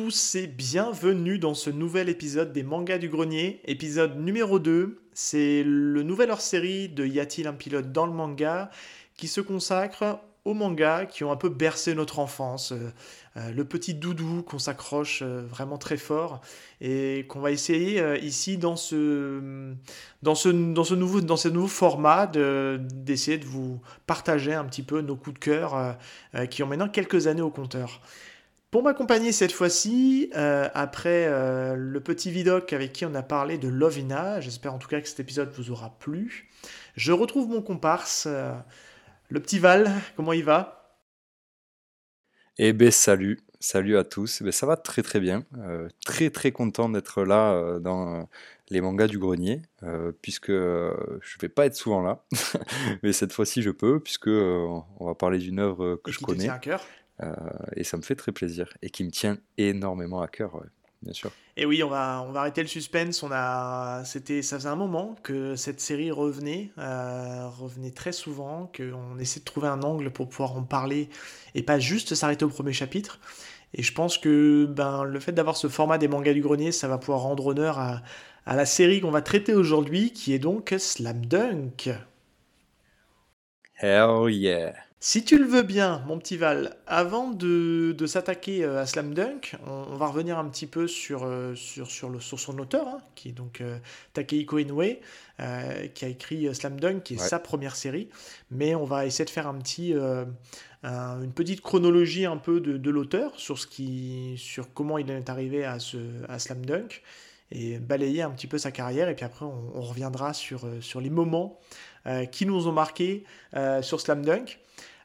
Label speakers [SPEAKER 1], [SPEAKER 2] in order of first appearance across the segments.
[SPEAKER 1] Tous et bienvenue dans ce nouvel épisode des mangas du grenier, épisode numéro 2. C'est le nouvel hors-série de Y a-t-il un pilote dans le manga qui se consacre aux mangas qui ont un peu bercé notre enfance. Euh, euh, le petit doudou qu'on s'accroche euh, vraiment très fort et qu'on va essayer ici dans ce, dans ce, nouveau, dans ce nouveau format d'essayer de, vous partager un petit peu nos coups de cœur qui ont maintenant quelques années au compteur. Pour m'accompagner cette fois-ci, après le petit vidoc avec qui on a parlé de Lovina, j'espère en tout cas que cet épisode vous aura plu, je retrouve mon comparse, le petit Val, comment il va?
[SPEAKER 2] Eh ben salut, salut à tous. Eh ben, ça va très très bien. Euh, très très content d'être là euh, dans les mangas du grenier, euh, puisque je vais pas être souvent là, mais cette fois-ci je peux, puisque on va parler d'une œuvre que je connais.
[SPEAKER 1] à cœur?
[SPEAKER 2] Et ça me fait très plaisir et qui me tient énormément à cœur bien sûr.
[SPEAKER 1] Et oui, on va, on va arrêter le suspense. On a, c'était, ça faisait un moment que cette série revenait, euh, revenait très souvent, qu'on essaie de trouver un angle pour pouvoir en parler et pas juste s'arrêter au premier chapitre. Et je pense que ben, le fait d'avoir ce format des mangas du grenier, ça va pouvoir rendre honneur à, à la série qu'on va traiter aujourd'hui, qui est donc Slam Dunk.
[SPEAKER 2] Hell yeah!
[SPEAKER 1] Si tu le veux bien, mon petit Val, avant de, s'attaquer euh, à Slam Dunk, on, va revenir un petit peu sur, euh, sur, sur, le, sur son auteur, hein, qui est donc euh, Takehiko Inoue, qui a écrit Slam Dunk, qui est sa première série. Mais on va essayer de faire un petit, une petite chronologie un peu de, l'auteur sur, ce qui, sur comment il est arrivé à, ce, à Slam Dunk et balayer un petit peu sa carrière. Et puis après, on, reviendra sur, sur les moments qui nous ont marqués sur Slam Dunk.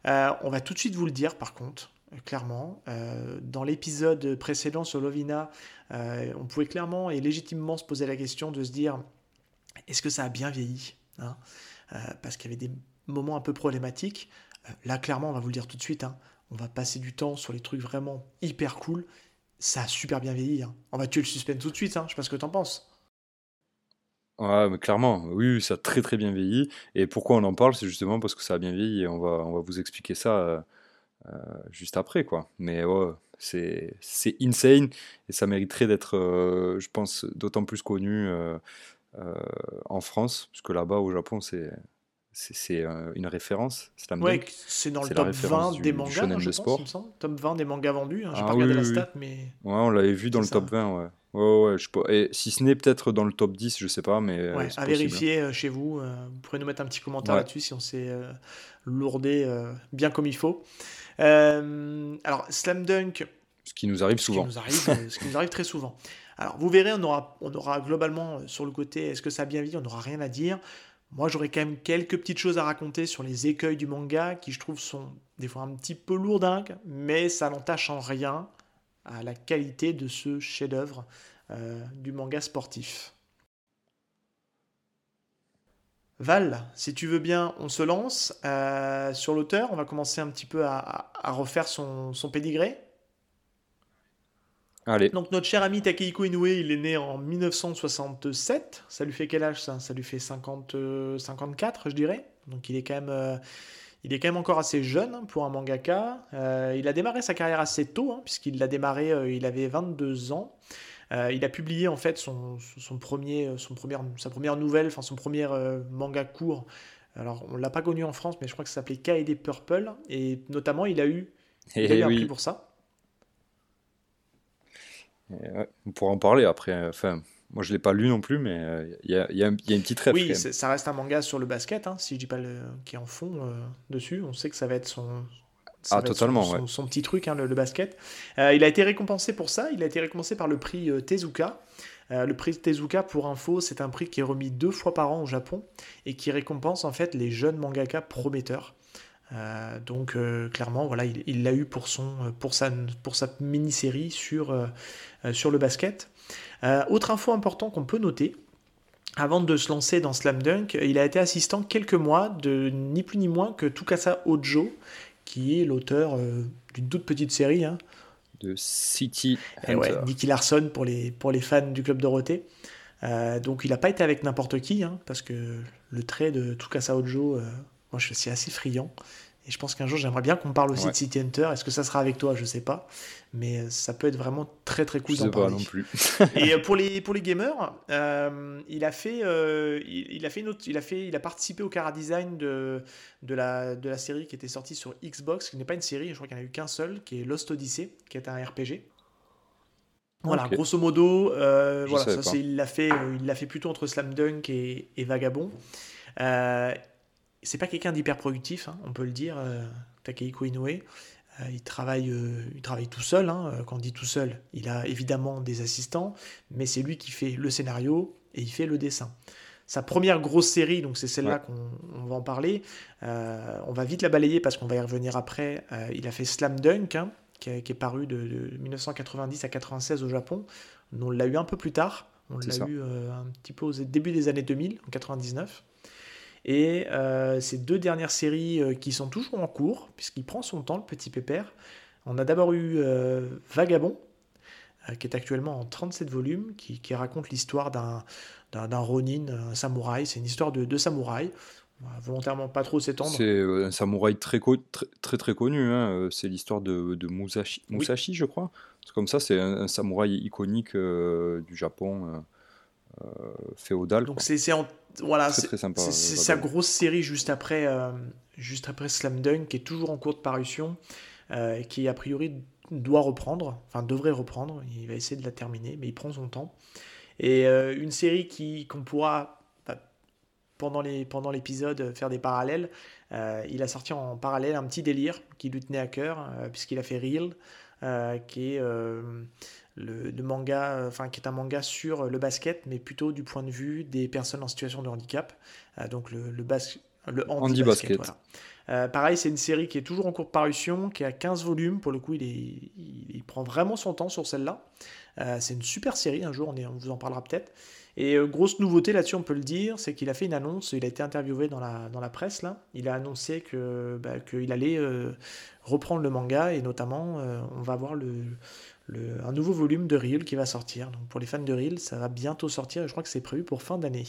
[SPEAKER 1] Euh, on va tout de suite vous le dire par contre, euh, clairement. Euh, dans l'épisode précédent sur Lovina, on pouvait clairement et légitimement se poser la question de se dire est-ce que ça a bien vieilli hein? Parce qu'il y avait des moments un peu problématiques. là, clairement, on va vous le dire tout de suite. Hein. on va passer du temps sur les trucs vraiment hyper cool. Ça a super bien vieilli. Hein. On va tuer le suspense tout de suite. Je sais pas ce que tu en penses.
[SPEAKER 2] Ouais, mais clairement, oui, ça a très très bien vieilli. Et pourquoi on en parle, c'est justement parce que ça a bien vieilli et on va, on va vous expliquer ça euh, euh, juste après, quoi. Mais c'est, c'est insane et ça mériterait d'être, euh, je pense, d'autant plus connu en France, puisque là-bas au Japon, c'est, c'est, une référence.
[SPEAKER 1] C'est ouais, c'est dans le top 20 des mangas, hein, je pense, Top 20 des mangas vendus, hein. j'ai ah pas regardé la stat, mais...
[SPEAKER 2] Ouais, on l'avait vu dans le top 20, ouais. Ouais, ouais, je Et si ce n'est peut-être dans le top 10, je sais pas, mais.
[SPEAKER 1] Euh, ouais, à vérifier euh, chez vous. Euh, vous pourrez nous mettre un petit commentaire là-dessus si on s'est lourdé bien comme il faut. alors, Slam Dunk.
[SPEAKER 2] Ce qui nous arrive souvent.
[SPEAKER 1] Ce qui nous arrive, ce qui nous arrive très souvent. Alors, vous verrez, on aura, on aura globalement sur le côté est-ce que ça a bien vie On n'aura rien à dire. Moi, j'aurais quand même quelques petites choses à raconter sur les écueils du manga qui, je trouve, sont des fois un petit peu lourdingues, mais ça n'entache en rien à la qualité de ce chef-d'œuvre euh, du manga sportif. Val, si tu veux bien, on se lance euh, sur l'auteur. On va commencer un petit peu à, refaire son, son pédigré.
[SPEAKER 2] Allez.
[SPEAKER 1] Donc notre cher ami Takehiko Inoue, il est né en 1967. Ça lui fait quel âge ça? Ça lui fait 50, 54, je dirais. Donc il est quand même euh, il est quand même encore assez jeune pour un mangaka. Euh, il a démarré sa carrière assez tôt, hein, puisqu'il l'a démarré, euh, il avait 22 ans. Euh, il a publié en fait son, premier, son sa première nouvelle, enfin son premier manga court. Alors on l'a pas connu en France, mais je crois que ça s'appelait K&D Purple, et notamment il a eu, il a eu un prix pour ça.
[SPEAKER 2] On pourra en parler après. Enfin, moi, je ne l'ai pas lu non plus, mais euh, il y, a, y, a, une petite rêve.
[SPEAKER 1] Oui, ça reste un manga sur le basket, hein, si je dis pas le, qui est en fond euh, dessus. On sait que ça va être son,
[SPEAKER 2] ah, totalement,
[SPEAKER 1] son, son, petit truc, hein, le, basket. Euh, il a été récompensé pour ça. Il a été récompensé par le prix Tezuka. le prix Tezuka, pour info, c'est un prix qui est remis deux fois par an au Japon et qui récompense en fait les jeunes mangaka prometteurs. Donc clairement, voilà, il l'a eu pour son, pour sa, pour sa mini-série sur, sur le basket. Euh, autre info important qu'on peut noter, avant de se lancer dans Slam Dunk, il a été assistant quelques mois de ni plus ni moins que Tukasa Ojo, qui est l'auteur euh, d'une toute petite série. Hein.
[SPEAKER 2] De City
[SPEAKER 1] Et ouais, Nicky Larson pour les, pour les fans du Club Dorothée. Euh, donc il n'a pas été avec n'importe qui, hein, parce que le trait de Tukasa Ojo, moi je suis assez friand. Et je pense qu'un jour, j'aimerais bien qu'on parle aussi de City Hunter. Est-ce que ça sera avec toi? Je sais pas. Mais euh, ça peut être vraiment très très cool
[SPEAKER 2] d'en parler. non plus.
[SPEAKER 1] et euh, pour les, pour les gamers, euh, il, a fait, il, a fait une il, a fait, il a participé au cara design de, de, la, de la série qui était sortie sur Xbox, qui n'est pas une série, je crois qu'il n'y en a eu qu'un seul, qui est Lost Odyssey, qui est un RPG. Voilà, grosso modo, voilà, ça, il l'a fait, il l'a fait plutôt entre Slam Dunk et, et Vagabond. Euh, c'est pas quelqu'un d'hyper productif, hein, on peut le dire, euh, Takehiko Inoue. Euh, il, travaille, euh, il travaille tout seul. Hein, quand on dit tout seul, il a évidemment des assistants, mais c'est lui qui fait le scénario et il fait le dessin. Sa première grosse série, donc c'est celle-là qu'on va en parler. on va vite la balayer parce qu'on va y revenir après. il a fait Slam Dunk, hein, qui, est paru de, 1990 à 96 au Japon. On l'a eu un peu plus tard. On l'a eu un petit peu au début des années 2000, en 99. Et euh, ces deux dernières séries euh, qui sont toujours en cours, puisqu'il prend son temps, le petit pépère. On a d'abord eu euh, Vagabond, qui est actuellement en 37 volumes, qui, raconte l'histoire d'un, d'un, Ronin, un samouraï. C'est une histoire de, de samouraï. volontairement pas trop s'étendre.
[SPEAKER 2] C'est un samouraï très, très, très, connu. Hein. C'est l'histoire de, de Musashi, Musashi je crois. C'est comme ça, c'est un, samouraï iconique du Japon féodal.
[SPEAKER 1] Donc c'est, en voilà, c'est sa grosse série juste après, euh, juste après Slam Dunk, qui est toujours en cours de parution, euh, qui a priori doit reprendre, enfin devrait reprendre. Il va essayer de la terminer, mais il prend son temps. Et euh, une série qui qu'on pourra bah, pendant les pendant l'épisode faire des parallèles. il a sorti en parallèle un petit délire qui lui tenait à cœur, puisqu'il a fait Real, qui est le, manga, euh, enfin qui est un manga sur le basket, mais plutôt du point de vue des personnes en situation de handicap. Euh, donc le, le, le handi-basket. Euh, pareil, c'est une série qui est toujours en cours de parution, qui a 15 volumes. Pour le coup, il, est, il, prend vraiment son temps sur celle-là. c'est une super série, un jour on, est, on vous en parlera peut-être. Et grosse nouveauté là-dessus, on peut le dire, c'est qu'il a fait une annonce, il a été interviewé dans la, dans la presse, là. il a annoncé que, bah, qu'il allait reprendre le manga, et notamment, on va voir le, un nouveau volume de Real qui va sortir. Donc pour les fans de Real, ça va bientôt sortir et je crois que c'est prévu pour fin d'année.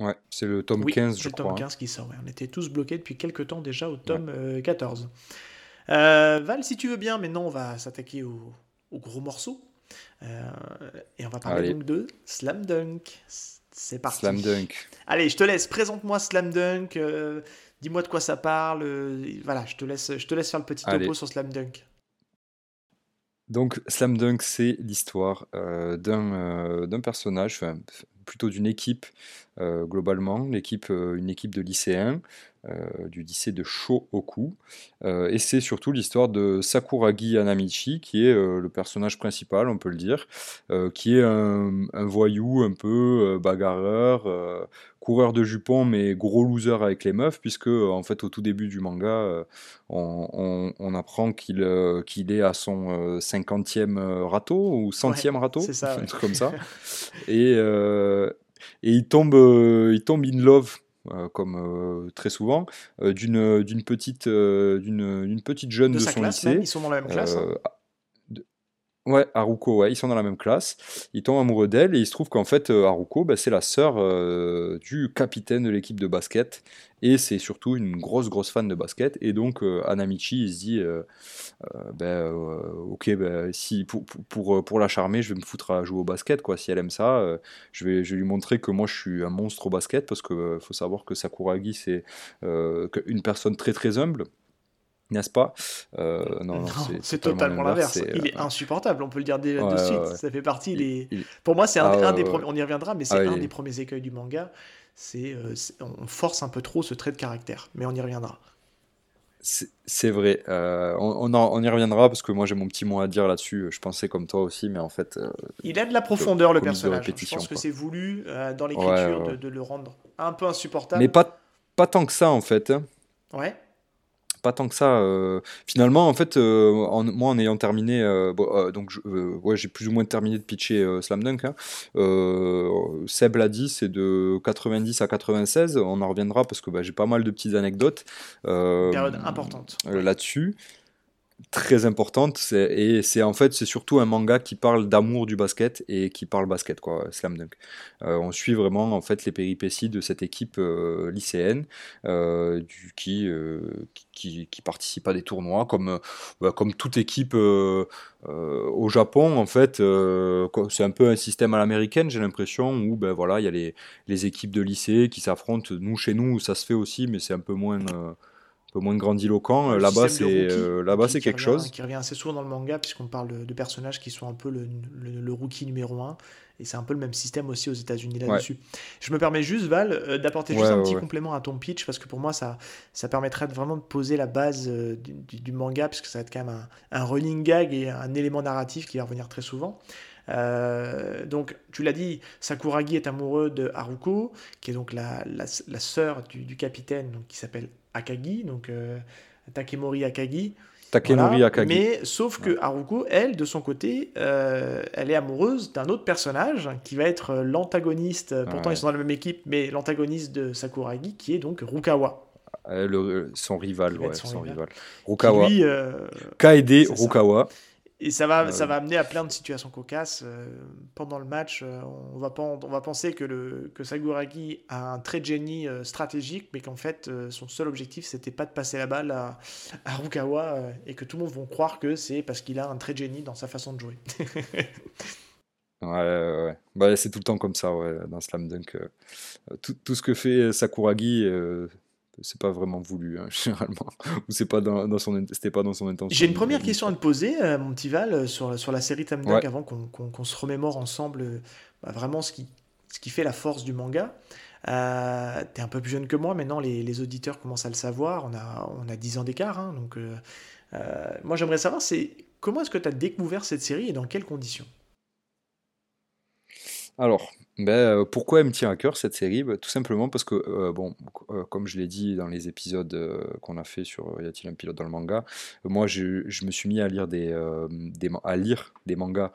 [SPEAKER 2] Ouais, c'est le tome 15, je crois.
[SPEAKER 1] le tome 15 qui sort. On était tous bloqués depuis quelques temps déjà au tome 14. Euh, euh, Val, si tu veux bien, maintenant on va s'attaquer au, gros morceau. Euh, et on va parler donc de Slam Dunk. C'est parti.
[SPEAKER 2] Slam Dunk.
[SPEAKER 1] Allez, je te laisse. Présente-moi Slam Dunk. Dis-moi de quoi ça parle. voilà, je te laisse, je te laisse faire le petit topo sur Slam Dunk.
[SPEAKER 2] Donc Slam Dunk, c'est l'histoire euh, euh, d'un personnage, plutôt d'une équipe euh, globalement, l'équipe, une équipe de lycéens du lycée de Shohoku. et c'est surtout l'histoire de Sakuragi Anamichi, qui est le personnage principal, on peut le dire, qui est un, un, voyou un peu bagarreur, coureur de jupons mais gros loser avec les meufs puisque en fait au tout début du manga euh, on, apprend qu'il euh, qu'il est à son 50e euh, râteau ou centième râteau
[SPEAKER 1] ça,
[SPEAKER 2] un truc comme ça et, et il tombe il tombe in love comme très souvent, d'une d'une petite d'une petite jeune de, son lycée.
[SPEAKER 1] ils sont dans la même classe. Hein.
[SPEAKER 2] Ouais, Haruko, ouais, ils sont dans la même classe. Il tombe amoureux d'elle et il se trouve qu'en fait, euh, Haruko, bah, c'est la sœur euh, du capitaine de l'équipe de basket. Et c'est surtout une grosse, grosse fan de basket. Et donc, euh, Anamichi, il se dit ben, Ok, ben, si, pour, pour, pour, la charmer, je vais me foutre à jouer au basket. Quoi. Si elle aime ça, je, vais, je vais lui montrer que moi, je suis un monstre au basket. Parce qu'il faut savoir que Sakuragi, c'est une personne très, très humble n'est-ce pas?
[SPEAKER 1] Euh, Non, c'est totalement l'inverse. Il est euh, insupportable, on peut le dire de suite. Ça fait partie. des... Pour moi, c'est un, ah, des premiers. On y reviendra, mais c'est ah, un des premiers écueils du manga. C'est euh, on force un peu trop ce trait de caractère, mais on y reviendra.
[SPEAKER 2] C'est vrai. on, on, y reviendra parce que moi j'ai mon petit mot à dire là-dessus. Je pensais comme toi aussi, mais en fait.
[SPEAKER 1] il a de la profondeur le personnage. Je pense que c'est voulu dans l'écriture de, de, le rendre un peu insupportable.
[SPEAKER 2] Mais pas, pas tant que ça en fait.
[SPEAKER 1] Ouais
[SPEAKER 2] pas tant que ça. Euh, finalement, en fait, euh, en, moi, en ayant terminé, euh, donc, ouais, j'ai plus ou moins terminé de pitcher Slam Dunk. Hein. Seb l'a dit, c'est de 90 à 96. On en reviendra parce que bah, j'ai pas mal de petites anecdotes.
[SPEAKER 1] Période importante.
[SPEAKER 2] Là-dessus. Très importante. Et c'est en fait, c'est surtout un manga qui parle d'amour du basket et qui parle basket, quoi, Slam Dunk. Euh, on suit vraiment en fait les péripéties de cette équipe euh, lycéenne euh, du, qui, qui, participe à des tournois, comme, bah, comme toute équipe au Japon. En fait, c'est un peu un système à l'américaine, j'ai l'impression, où ben voilà, il y a les, les équipes de lycée qui s'affrontent. Nous, chez nous, ça se fait aussi, mais c'est un peu moins peu moins grandiloquent. Là-bas, c'est euh, là-bas, c'est quelque chose
[SPEAKER 1] qui revient assez souvent dans le manga puisqu'on parle de, personnages qui sont un peu le, le, rookie numéro 1 et c'est un peu le même système aussi aux États-Unis là-dessus. Je me permets juste Val euh, d'apporter juste un petit complément à ton pitch parce que pour moi ça ça permettrait vraiment de poser la base euh, du, manga puisque ça va être quand même un, un running gag et un élément narratif qui va revenir très souvent. donc, tu l'as dit, Sakuragi est amoureux de Haruko, qui est donc la, la, la sœur du, du, capitaine, donc, qui s'appelle Akagi, donc euh, Takemori Akagi.
[SPEAKER 2] Takemori Akagi.
[SPEAKER 1] Mais sauf que Haruko, elle, de son côté, euh, elle est amoureuse d'un autre personnage qui va être l'antagoniste, pourtant ils sont dans la même équipe, mais l'antagoniste de Sakuragi, qui est donc Rukawa.
[SPEAKER 2] Le, son rival, ouais, son, rival. Rukawa. Lui, euh, Kaede Rukawa.
[SPEAKER 1] Et ça va, ça va amener à plein de situations cocasses. Euh, pendant le match, euh, on, va, on va penser que, le, que Saguragi a un trait de génie euh, stratégique, mais qu'en fait, son seul objectif, c'était pas de passer la balle à, à Rukawa, et que tout le monde va croire que c'est parce qu'il a un trait de génie dans sa façon de jouer.
[SPEAKER 2] ouais, ouais. Bah, c'est tout le temps comme ça, ouais, dans Slam Dunk. Tout, tout, ce que fait Sakuragi c'est pas vraiment voulu hein, généralement. Ou c'est pas dans, son c'était pas dans son intention.
[SPEAKER 1] J'ai une première question à te poser euh, mon petit Val euh, sur, sur la série Tam avant qu'on se remémore ensemble euh, bah, vraiment ce qui, ce qui fait la force du manga. Euh, t'es un peu plus jeune que moi maintenant les, les, auditeurs commencent à le savoir. On a, on a 10 ans d'écart hein, donc moi j'aimerais savoir c'est comment est-ce que tu as découvert cette série et dans quelles conditions?
[SPEAKER 2] Alors, ben, euh, pourquoi elle me tient à cœur cette série? Ben, Tout simplement parce que, euh, bon, euh, comme je l'ai dit dans les épisodes qu'on a fait sur Y a-t-il un pilote dans le manga, moi je, me suis mis à lire des, à lire des mangas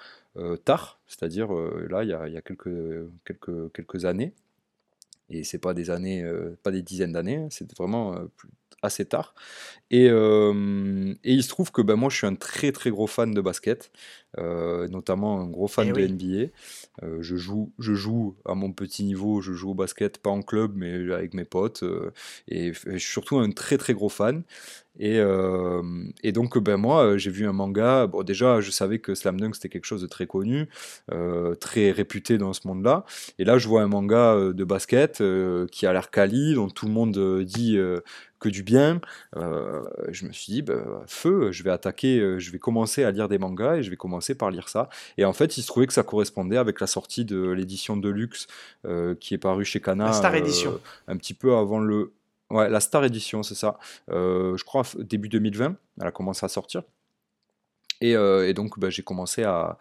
[SPEAKER 2] tard, c'est-à-dire là il y a, il y a quelques, quelques, quelques années, et c'est pas des années, pas des dizaines d'années, hein, c'est vraiment assez tard. Et, et, il se trouve que ben, moi je suis un très très gros fan de basket, notamment un gros fan eh de NBA. Euh, je, joue, je joue à mon petit niveau, je joue au basket, pas en club, mais avec mes potes. Euh, et, je suis surtout un très très gros fan. Et, euh, et donc, ben moi, j'ai vu un manga. Bon, déjà, je savais que Slam Dunk c'était quelque chose de très connu, très réputé dans ce monde-là. Et là, je vois un manga de basket qui a l'air quali, dont tout le monde dit que du bien. je me suis dit, ben, feu, je vais attaquer, je vais commencer à lire des mangas et je vais commencer par lire ça. Et en fait, il se trouvait que ça correspondait avec la sortie de l'édition de luxe euh, qui est parue chez Kana.
[SPEAKER 1] La Star Edition. Euh,
[SPEAKER 2] un petit peu avant le. Ouais, la Star Edition, c'est ça. Euh, je crois début 2020, elle a commencé à sortir. Et, donc bah, j'ai commencé à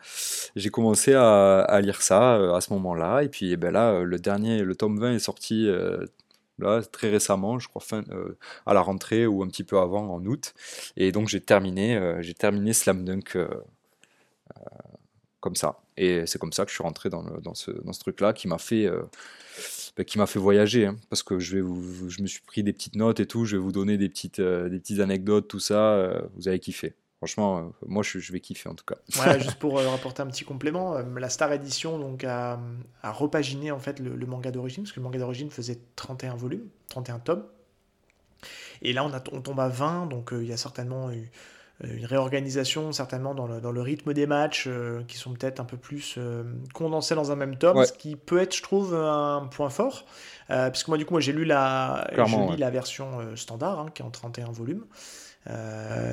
[SPEAKER 2] j'ai commencé à, lire ça à ce moment-là. Et puis ben là, le dernier, le tome 20 est sorti là très récemment, je crois fin à la rentrée ou un petit peu avant en août. Et donc j'ai terminé j'ai terminé Slam Dunk comme ça. Et c'est comme ça que je suis rentré dans, dans ce, dans ce truc-là qui m'a fait, euh, bah, qui m'a fait voyager. Hein. parce que je, vais vous, je me suis pris des petites notes et tout. Je vais vous donner des petites, euh, des petites anecdotes, tout ça. Euh, vous allez kiffer. Franchement, moi, je, je, vais kiffer en tout cas.
[SPEAKER 1] Voilà, juste pour rapporter un petit complément, la Star Edition donc, a, a repaginé en fait le, manga d'origine, parce que le manga d'origine faisait 31 volumes, 31 tomes. Et là, on, a, on tombe à 20, donc il y a certainement eu euh, une réorganisation certainement dans le, dans le rythme des matchs euh, qui sont peut-être un peu plus euh, condensés dans un même tome, ce qui peut être, je trouve, un point fort. puisque moi, du coup, moi, j'ai lu la, la version standard, hein, qui est en 31 volumes.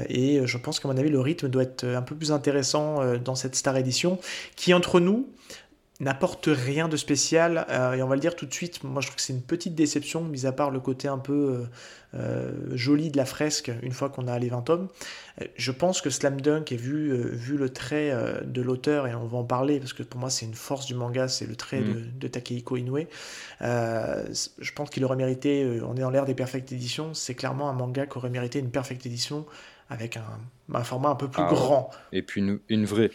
[SPEAKER 1] Et je pense qu'à mon avis, le rythme doit être un peu plus intéressant dans cette Star Edition, qui entre nous n'apporte rien de spécial. et on va le dire tout de suite, moi je trouve que c'est une petite déception, mis à part le côté un peu euh, joli de la fresque une fois qu'on a les 20 tomes. Euh, je pense que Slam Dunk, est vu, euh, vu le trait de l'auteur, et on va en parler parce que pour moi c'est une force du manga, c'est le trait de, mm. de, Takehiko Inoue. je pense qu'il aurait mérité, on est dans l'ère des perfect éditions, c'est clairement un manga qui aurait mérité une perfect édition avec un, format un peu plus ah grand.
[SPEAKER 2] Et puis une, une, vraie,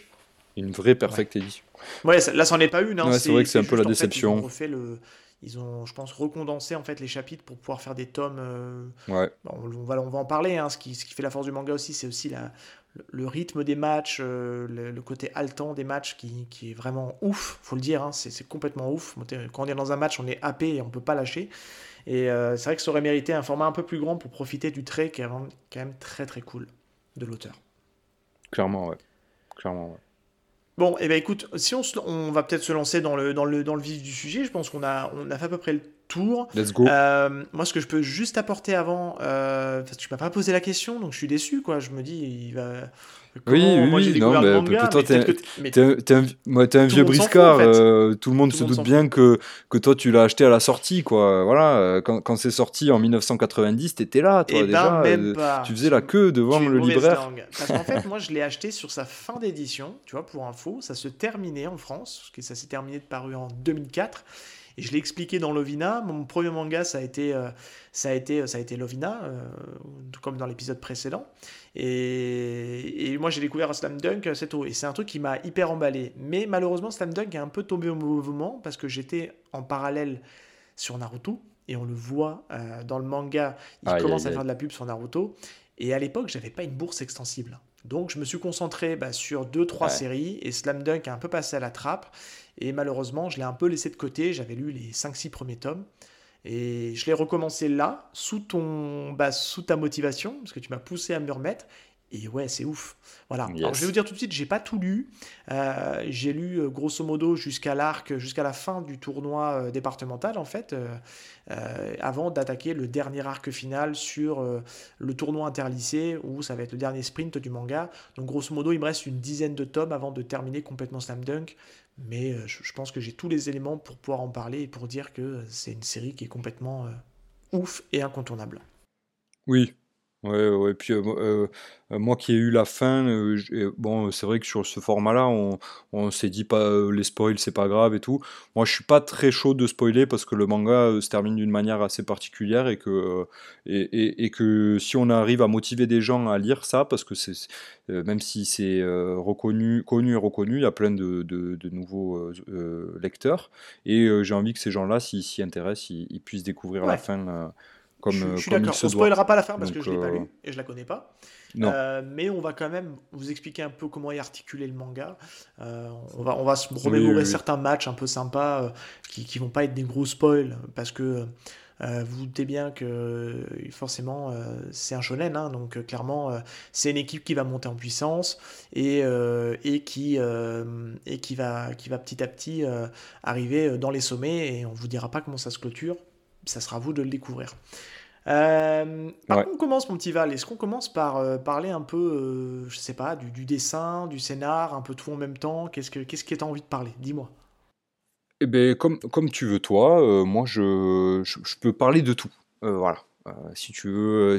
[SPEAKER 2] une vraie perfect édition.
[SPEAKER 1] Ouais, là, c'en est pas une. Hein,
[SPEAKER 2] c'est vrai que c'est un peu la déception.
[SPEAKER 1] En fait, le, ils ont, je pense, recondensé en fait les chapitres pour pouvoir faire des tomes. Euh,
[SPEAKER 2] ouais.
[SPEAKER 1] on, va, on va en parler. Hein, ce, qui, ce qui fait la force du manga aussi, c'est aussi la, le rythme des matchs, le, côté haletant des matchs qui, qui est vraiment ouf, faut le dire, hein, c'est complètement ouf. Quand on est dans un match, on est happé et on peut pas lâcher. Et c'est vrai que ça aurait mérité un format un peu plus grand pour profiter du trait qui est quand même très très cool de l'auteur.
[SPEAKER 2] Clairement, ouais. Clairement, ouais.
[SPEAKER 1] Bon, et eh ben écoute, si on, on va peut-être se lancer dans le, dans, le, dans le vif du sujet, je pense qu'on a, on a fait à peu près le tour.
[SPEAKER 2] Let's go.
[SPEAKER 1] Euh, moi, ce que je peux juste apporter avant, euh, parce que tu m'as pas posé la question, donc je suis déçu, quoi. Je me dis, il va,
[SPEAKER 2] oui, oui, non, mais, toi, t'es un, un vieux briscard. Euh, tout le monde se doute bien que, que toi, tu l'as acheté à la sortie, quoi. Voilà, euh, quand, quand c'est sorti en 1990, t'étais là, toi, eh déjà. Ben, euh, tu faisais la queue devant le libraire.
[SPEAKER 1] Parce qu'en fait, moi, je l'ai acheté sur sa fin d'édition, tu vois, pour info. Ça se terminait en France, parce que ça s'est terminé de paru en 2004. Et je l'ai expliqué dans Lovina. Mon premier manga, ça a été, euh, ça a été, ça a été Lovina, euh, comme dans l'épisode précédent. Et, moi, j'ai découvert Slam Dunk assez tôt. Et c'est un truc qui m'a hyper emballé. Mais malheureusement, Slam Dunk est un peu tombé au mouvement parce que j'étais en parallèle sur Naruto. Et on le voit euh, dans le manga, il commence à faire de la pub sur Naruto. Et à l'époque, j'avais pas une bourse extensible. Donc je me suis concentré bah, sur deux trois séries et Slam Dunk a un peu passé à la trappe. Et malheureusement, je l'ai un peu laissé de côté. J'avais lu les 5-6 premiers tomes. Et je l'ai recommencé là, sous, ton, bah, sous ta motivation, parce que tu m'as poussé à me remettre. Et ouais, c'est ouf. Voilà. Alors, je vais vous dire tout de suite, j'ai pas tout lu. Euh, j'ai lu euh, grosso modo jusqu'à l'arc, jusqu'à la fin du tournoi euh, départemental en fait, avant d'attaquer le dernier arc final sur le tournoi interlycée où ça va être le dernier sprint du manga. Donc grosso modo, il me reste une dizaine de tomes avant de terminer complètement Slam Dunk. Mais je, pense que j'ai tous les éléments pour pouvoir en parler et pour dire que c'est une série qui est complètement ouf et incontournable.
[SPEAKER 2] Oui, Ouais, ouais, puis euh, euh, moi qui ai eu la fin, euh, bon, c'est vrai que sur ce format-là, on, on s'est dit pas les spoils, c'est pas grave et tout. Moi, je suis pas très chaud de spoiler parce que le manga se termine d'une manière assez particulière et que, et, et, que si on arrive à motiver des gens à lire ça, parce que c'est, même si c'est reconnu, connu et reconnu, il y a plein de, de, de nouveaux lecteurs et j'ai envie que ces gens-là, s'ils s'y intéressent, ils, puissent découvrir la fin comme,
[SPEAKER 1] je, suis d'accord. On ne spoilera pas la fin parce que je ne l'ai pas lu et je la connais pas. Euh, mais on va quand même vous expliquer un peu comment est articulé le manga. Euh, on, va, on va se remémorer certains matchs un peu sympas euh, qui ne vont pas être des gros spoils parce que vous vous doutez bien que forcément c'est un shonen, hein, donc clairement c'est une équipe qui va monter en puissance et, et, qui, et qui, va, qui va petit à petit arriver dans les sommets et on vous dira pas comment ça se clôture ça sera à vous de le découvrir. Euh, par contre, on commence, mon petit Val Est-ce qu'on commence par euh, parler un peu, euh, je sais pas, du, dessin, du scénar, un peu tout en même temps? Qu'est-ce que qu'est-ce que tu as envie de parler? Dis-moi.
[SPEAKER 2] Eh ben, comme, comme tu veux, toi, moi, je, je, peux parler de tout. voilà. si tu veux,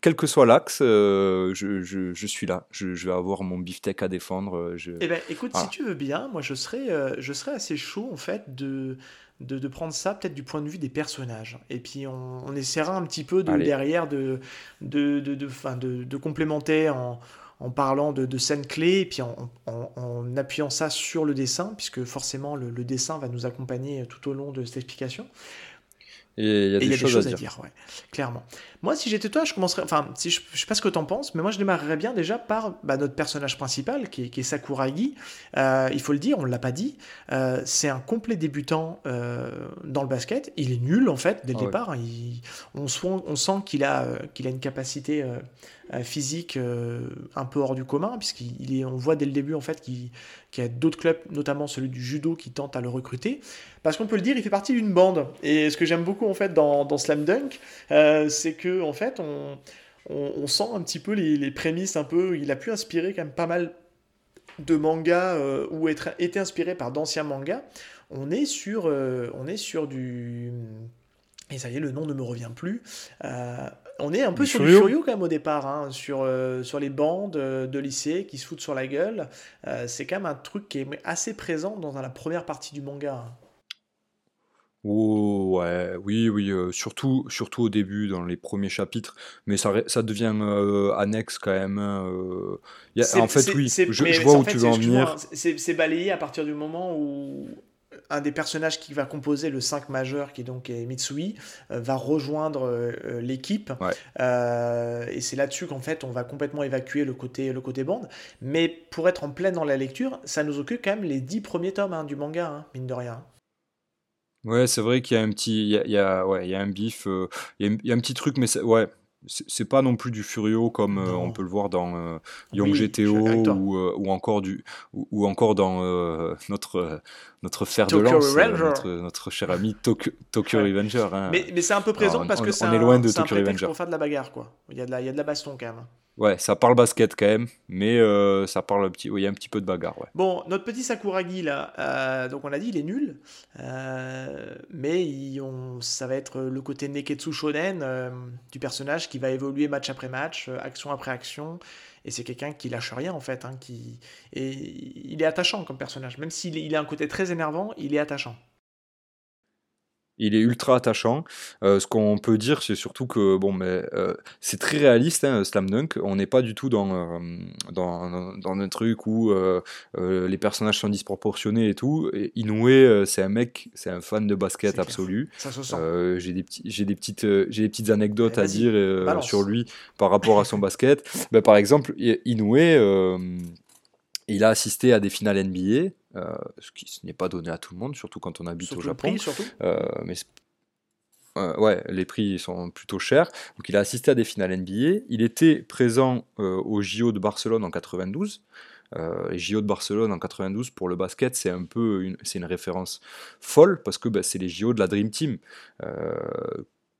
[SPEAKER 2] quel que soit l'axe, je, je, je, suis là. Je, vais avoir mon beefsteak à défendre.
[SPEAKER 1] Eh ben, écoute, si tu veux bien, moi, je serais, je serais assez chaud, en fait, de de, prendre ça peut-être du point de vue des personnages. Et puis on, essaiera un petit peu de, derrière de, de, de, de, complémenter en, en parlant de, scènes clés et puis en, en, appuyant ça sur le dessin, puisque forcément le, le, dessin va nous accompagner tout au long de cette explication.
[SPEAKER 2] Et il y a, des, choses à dire,
[SPEAKER 1] ouais, clairement. Moi, si j'étais toi, je commencerais. Enfin, si je, je sais pas ce que tu en penses, mais moi, je démarrerais bien déjà par bah, notre personnage principal, qui est, qui est Sakuragi. Euh, il faut le dire, on ne l'a pas dit. Euh, c'est un complet débutant euh, dans le basket. Il est nul, en fait, dès le ah départ. Il, on, on, sent qu'il a, qu'il a une capacité physique un peu hors du commun, puisqu'il est, on voit dès le début, en fait, qu'il y a d'autres clubs, notamment celui du judo, qui tentent à le recruter. Parce qu'on peut le dire, il fait partie d'une bande. Et ce que j'aime beaucoup, en fait, dans, dans Slam Dunk, c'est que en fait, on, sent un petit peu les, prémices un peu. Il a pu inspirer quand même pas mal de mangas euh, ou être été inspiré par d'anciens mangas. On est sur, euh, on est sur du et ça y est, le nom ne me revient plus. Euh, on est un peu sur du Furio quand même au départ, hein, sur, sur les bandes de lycée qui se foutent sur la gueule. c'est quand même un truc qui est assez présent dans la première partie du manga. Hein.
[SPEAKER 2] Oh, ouais, oui, oui, euh, surtout, surtout au début, dans les premiers chapitres, mais ça, ça devient euh, annexe quand même. Hein, euh. en fait, oui, je, vois où tu veux en venir.
[SPEAKER 1] C'est balayé à partir du moment où un des personnages qui va composer le 5 majeur, qui est donc Mitsui, va rejoindre l'équipe. et c'est là-dessus qu'en fait, on va complètement évacuer le côté, le côté bande. Mais pour être en pleine dans la lecture, ça nous occupe quand même les 10 premiers tomes hein, du manga, hein, mine de rien.
[SPEAKER 2] Ouais, c'est vrai qu'il y a un petit, il y a, ouais, il y a un bif, il, y a, un petit truc, mais ouais, c'est pas non plus du Furio comme euh, on peut le voir dans euh, Young GTO ou, euh, ou, encore du ou, encore dans notre notre fer de lance notre, notre, cher ami Tokyo, Tokyo Revenger hein.
[SPEAKER 1] mais, mais c'est un peu présent parce que c'est on est loin de Tokyo Revenger. pour faire de la bagarre quoi. Il y a de la, il y a de la baston quand même
[SPEAKER 2] Ouais, ça parle basket quand même, mais euh, ça parle un petit, il y a un petit peu de bagarre.
[SPEAKER 1] Bon, notre petit Sakuragi là, euh, donc on a dit il est nul, euh, mais ça va être le côté Neketsu Shonen du personnage qui va évoluer match après match, action après action, et c'est quelqu'un qui lâche rien en fait, hein, qui et il est attachant comme personnage, même s'il il a un côté très énervant, il est attachant.
[SPEAKER 2] Il est ultra attachant. Euh, ce qu'on peut dire, c'est surtout que bon, mais euh, c'est très réaliste, hein, Slam Dunk. On n'est pas du tout dans, euh, dans, dans, un truc où les personnages sont disproportionnés et tout. Et Inoue, c'est un mec, c'est un fan de basket absolu. j'ai des petits, j'ai des petites, j'ai des petites anecdotes à dire sur lui par rapport à son basket. Ben, par exemple, Inoue il a assisté à des finales NBA, euh, ce qui n'est pas donné à tout le monde, surtout quand on habite au Japon. surtout. Euh, mais euh, ouais, les prix sont plutôt chers. Donc il a assisté à des finales NBA. Il était présent au JO de Barcelone en 92. les JO de Barcelone en 92 pour le basket, c'est un peu une, c'est une référence folle parce que bah, c'est les JO de la Dream Team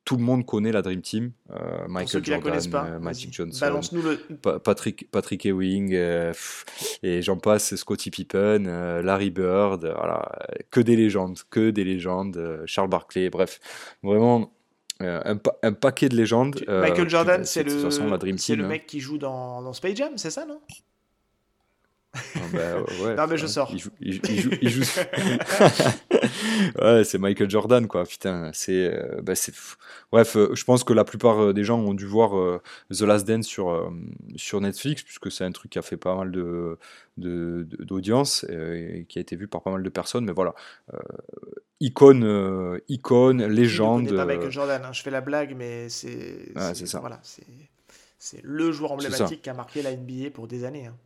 [SPEAKER 2] tout le monde connaît la Dream Team. Euh, Michael Jordan, euh, Magic Johnson, Patrick, Patrick Ewing, euh, et j'en passe, Scottie Pippen, Larry Bird, voilà, que des légendes, que des légendes, Charles Barkley, bref, vraiment un, paquet de légendes.
[SPEAKER 1] Michael Jordan, c'est le, le hein. mec qui joue dans, dans Space Jam, c'est ça, non?
[SPEAKER 2] Ah bah, ouais,
[SPEAKER 1] non mais je sors.
[SPEAKER 2] Il joue, il joue, ouais, c'est Michael Jordan quoi. Putain, c'est, euh, bah, c'est. Bref, euh, je pense que la plupart euh, des gens ont dû voir The Last Dance sur sur Netflix puisque c'est un truc qui a fait pas mal de, d'audience et qui a été vu par pas mal de personnes. Mais voilà, icône, icône, légende.
[SPEAKER 1] pas Michael Jordan. Hein. Je fais la blague, mais c'est. c'est ça. Voilà, c'est. C'est le joueur emblématique qui a marqué la NBA pour des années. Hein.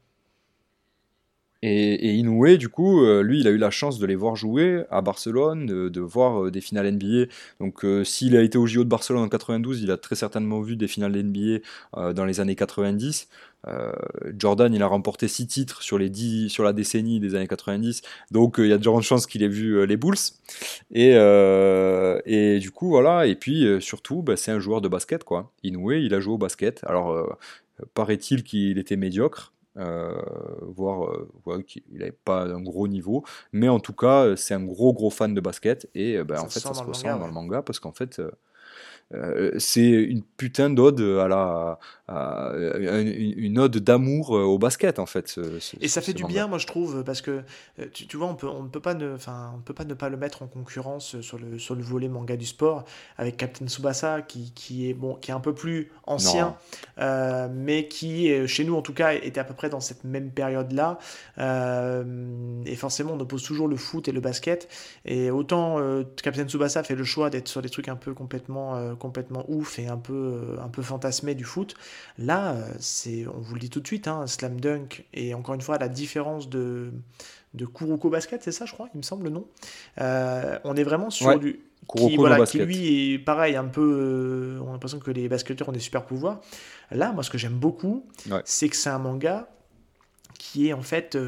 [SPEAKER 2] Et, et, Inoue, du coup, euh, lui, il a eu la chance de les voir jouer à Barcelone, de, voir euh, des finales NBA. Donc, euh, s'il a été au JO de Barcelone en 92, il a très certainement vu des finales NBA dans les années 90. Jordan, il a remporté 6 titres sur, les 10, sur la décennie des années 90. Donc, il y a de grandes chances qu'il ait vu les Bulls. Et, du coup, voilà. Et puis, surtout, bah, c'est un joueur de basket, quoi. Inoue, il a joué au basket. Alors, paraît-il qu'il était médiocre. Euh, voir, euh, qu'il n'avait pas un gros niveau, mais en tout cas, c'est un gros gros fan de basket. Et ben, en fait, ça se ressent dans le manga parce qu'en fait, euh, c'est une putain d'ode à la une, ode d'amour euh, au basket en fait.
[SPEAKER 1] et ça fait du bien, moi je trouve, parce que euh, tu, vois, on peut on ne peut pas ne enfin on peut pas ne pas le mettre en concurrence sur le sur le volet manga du sport avec Captain Tsubasa qui, qui est bon qui est un peu plus ancien, mais qui chez nous en tout cas était à peu près dans cette même période là. et forcément, on oppose toujours le foot et le basket. Et autant Captain Tsubasa fait le choix d'être sur des trucs un peu complètement complètement ouf et un peu, euh, un peu fantasmé du foot. Là, euh, c'est, on vous le dit tout de suite, hein, slam dunk, et encore une fois, la différence de, de Kuroko Basket, c'est ça, je crois, il me semble, non euh, On est vraiment sur du. Qui, voilà, qui, lui est pareil, un peu. on a l'impression que les basketteurs ont des super pouvoirs. Là, moi, ce que j'aime beaucoup, c'est que c'est un manga qui est en fait.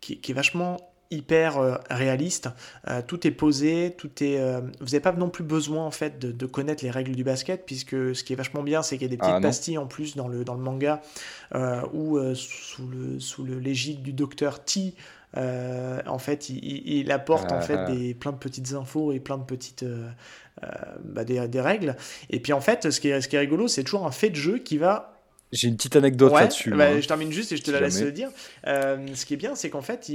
[SPEAKER 1] qui, qui, est vachement hyper euh, réaliste. Euh, tout est posé, tout est. Euh, vous n'avez pas non plus besoin en fait de, connaître les règles du basket, puisque ce qui est vachement bien, c'est qu'il y a des petites ah, pastilles en plus dans le, dans le manga, où sous le sous le l'égide du docteur T. en fait, il, apporte en fait ah, ah. des, plein de petites infos et plein de petites bah, des, des, règles. Et puis en fait, ce qui est, ce qui est rigolo, c'est toujours un fait de jeu qui va
[SPEAKER 2] J'ai une petite anecdote là-dessus.
[SPEAKER 1] Bah, hein, je termine juste et je te la laisse dire. Euh, ce qui est bien, c'est qu'en fait,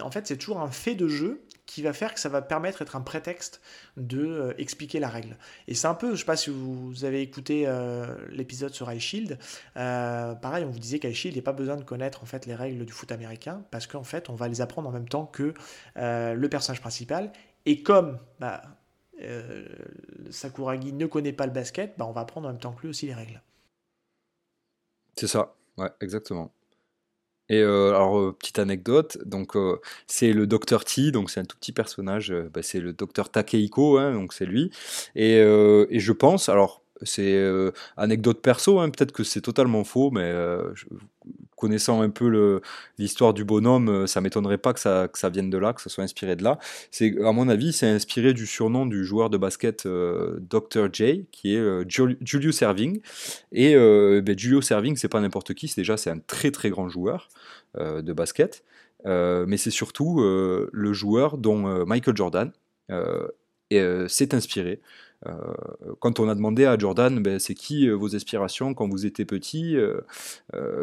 [SPEAKER 1] en fait c'est toujours un fait de jeu qui va faire que ça va permettre d'être un prétexte de euh, expliquer la règle. Et c'est un peu, je sais pas si vous avez écouté euh, l'épisode sur iShield, pareil, on vous disait qu'iShield, il n'y a pas besoin de connaître en fait les règles du foot américain parce qu'en fait, on va les apprendre en même temps que le personnage principal. Et comme bah, Sakuragi ne connaît pas le basket, bah, on va apprendre en même temps que lui aussi les règles.
[SPEAKER 2] C'est ça, ouais, exactement. Et euh, alors, euh, petite anecdote, donc euh, c'est le Dr T, donc c'est un tout petit personnage, bah, c'est le Dr Takehiko, hein, donc c'est lui. Et, et, je pense, alors c'est anecdote perso, hein, peut-être que c'est totalement faux, mais connaissant un peu l'histoire du bonhomme, euh, ça m'étonnerait pas que ça, vienne de là, que ça soit inspiré de là. C'est, à mon avis, c'est inspiré du surnom du joueur de basket euh, Dr. J, qui est euh, Julius Serving. Et ben, Julius Serving, c'est pas n'importe qui, c'est déjà c'est un très très grand joueur de basket, mais c'est surtout le joueur dont Michael Jordan s'est inspiré. Euh, quand on a demandé à Jordan, ben, c'est qui euh, vos aspirations quand vous étiez petit, euh,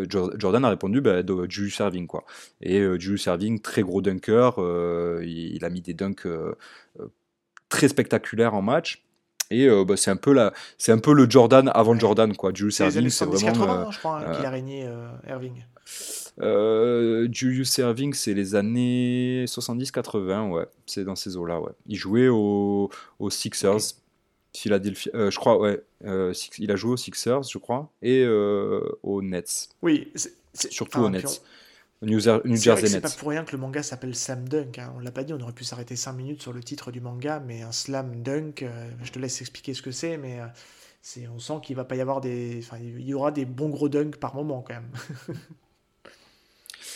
[SPEAKER 2] Jordan a répondu ben, de Julius Serving. Quoi. Et Julius Serving, très gros dunker, il, a mis des dunks très spectaculaires en match. Et bah, c'est un peu la, c'est un peu le Jordan avant Jordan quoi. Julius Serving, c'est vraiment. 80, je crois, hein, qu'il a régné Irving. Julius Serving, c'est les années 70-80, ouais. C'est dans ces eaux-là, ouais. Il jouait aux, Sixers. Euh, je crois, ouais. Euh, il a joué aux Sixers, je crois, et euh, aux Nets.
[SPEAKER 1] Oui,
[SPEAKER 2] surtout aux Nets.
[SPEAKER 1] New, Jersey Nets. C'est pas pour rien que le manga s'appelle Slam Dunk. Hein. On l'a pas dit, on aurait pu s'arrêter 5 minutes sur le titre du manga, mais un Slam Dunk, je te laisse expliquer ce que c'est, mais c'est, on sent qu'il va pas y avoir des, enfin, il y aura des bons gros dunks par moment quand même.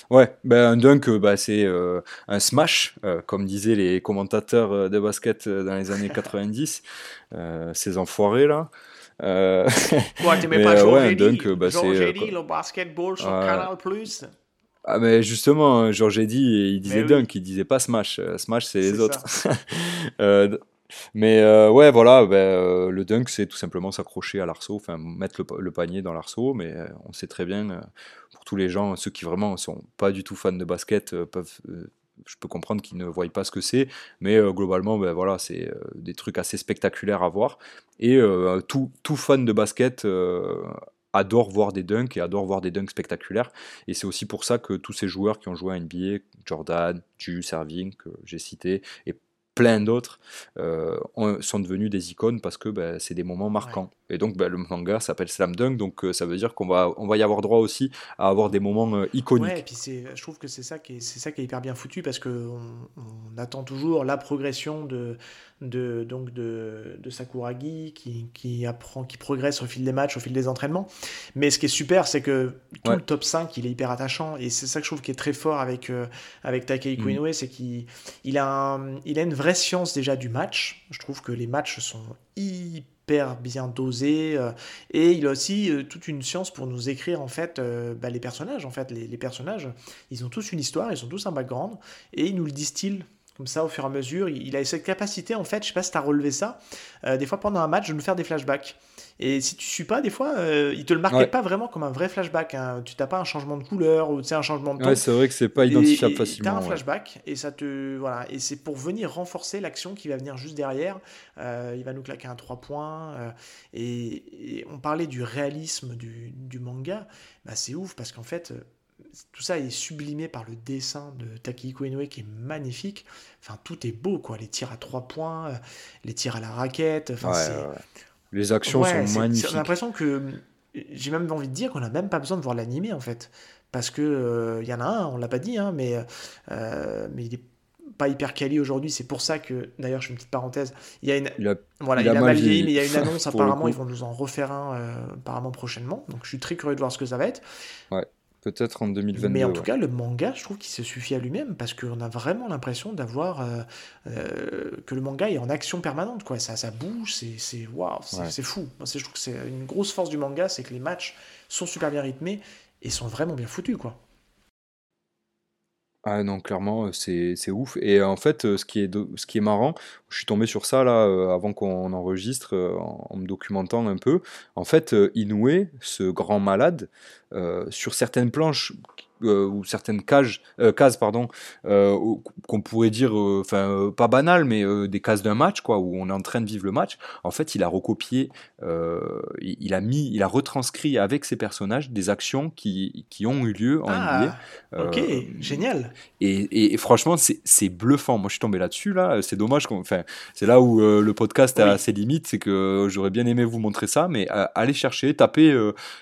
[SPEAKER 2] Ouais, ben un dunk, bah, c'est euh, un smash, euh, comme disaient les commentateurs de basket dans les années 90, ces enfoirés là. Euh... Ouais, t'aimais pas Georges ouais, un dunk, bah, c'est. le basketball sur Canal Plus. Ah mais justement, Georges Eddy, il disait dunk, il disait pas smash. Smash, c'est les autres. Mais euh, ouais, voilà, ben, euh, le dunk, c'est tout simplement s'accrocher à l'arceau, enfin mettre le, panier dans l'arceau, mais euh, on sait très bien, pour tous les gens, ceux qui vraiment sont pas du tout fans de basket, peuvent, je peux comprendre qu'ils ne voient pas ce que c'est, mais globalement, ben, voilà, c'est des trucs assez spectaculaires à voir. Et tout, tout, fan de basket adore voir des dunks et adore voir des dunks spectaculaires. Et c'est aussi pour ça que tous ces joueurs qui ont joué à NBA, Jordan, Julius Serving, que j'ai cité, et plein d'autres euh, sont devenus des icônes parce que ben, c'est des moments marquants. Et donc ben, le manga s'appelle Slam Dunk, donc euh, ça veut dire qu'on va, on va y avoir droit aussi à avoir des moments euh, iconiques.
[SPEAKER 1] Ouais, et puis je trouve que c'est ça, qui est, ça qui est hyper bien foutu parce qu'on on attend toujours la progression de, de, donc de, de Sakuragi qui, qui, apprend, qui progresse au fil des matchs, au fil des entraînements. Mais ce qui est super, c'est que tout le top 5, il est hyper attachant. Et c'est ça que je trouve qui est très fort avec, euh, avec Takehiko mm. Inoue, c'est qu'il il a, il a une vraie science déjà du match. Je trouve que les matchs sont hyper bien dosés euh, et il a aussi euh, toute une science pour nous écrire en fait bah, les personnages en fait les, les, personnages. Ils ont tous une histoire ils ont tous un background et ils nous le distillent comme ça au fur et à mesure. Il, a cette capacité, en fait, je sais pas si tu as relevé ça, euh, des fois pendant un match, de nous faire des flashbacks. Et si tu suis pas, des fois, euh, il te le marquait pas vraiment comme un vrai flashback. Hein. Tu n'as pas un changement de couleur ou un changement de
[SPEAKER 2] ton. Ouais, c'est vrai que c'est pas identifiable facilement.
[SPEAKER 1] Tu as un flashback et ça te voilà et c'est pour venir renforcer l'action qui va venir juste derrière. Euh, il va nous claquer un 3 points et, on parlait du réalisme du, du manga. Bah, c'est ouf parce qu'en fait tout ça est sublimé par le dessin de Takihiko Inoue qui est magnifique. Enfin, tout est beau, quoi. Les tirs à trois points, euh, les tirs à la raquette. Enfin,
[SPEAKER 2] Les actions sont magnifiques.
[SPEAKER 1] J'ai l'impression que j'ai même envie de dire qu'on n'a même pas besoin de voir l'animé en fait, parce que il euh, y en a un, on l'a pas dit, hein, mais euh, mais il est pas hyper quali aujourd'hui. C'est pour ça que, d'ailleurs, je fais une petite parenthèse. Il y a une, voilà, il, a, mal vieilli, mais il y a une annonce. apparemment, ils vont nous en refaire un apparemment prochainement. Donc, je suis très curieux de voir ce que ça va être.
[SPEAKER 2] Ouais. Peut-être en 2022.
[SPEAKER 1] Mais en tout cas, le manga, je trouve qu'il se suffit à lui-même parce qu'on a vraiment l'impression d'avoir euh, euh, que le manga est en action permanente. Quoi. Ça, ça bouge, c'est waouh, c'est fou. je trouve que c'est une grosse force du manga, c'est que les matchs sont super bien rythmés et sont vraiment bien foutus. quoi.
[SPEAKER 2] Ah non, clairement, c'est c'est ouf. Et en fait, euh, ce qui est, ce qui est marrant, je suis tombé sur ça là, euh, avant qu'on enregistre, euh, en, me documentant un peu. En fait, Inoue, ce grand malade, sur certaines planches euh, ou certaines cages, euh, cases pardon, euh, qu'on pourrait dire, enfin pas banales, mais des cases d'un match, quoi, où on est en train de vivre le match. En fait, il a recopié, il, a mis, il a retranscrit avec ses personnages des actions qui, qui ont eu lieu en
[SPEAKER 1] ah, Ok, génial.
[SPEAKER 2] Et, et, franchement, c'est bluffant. Moi, je suis tombé là-dessus là. C'est dommage. Enfin, c'est là où le podcast a ses limites, c'est que j'aurais bien aimé vous montrer ça, mais allez chercher, tapez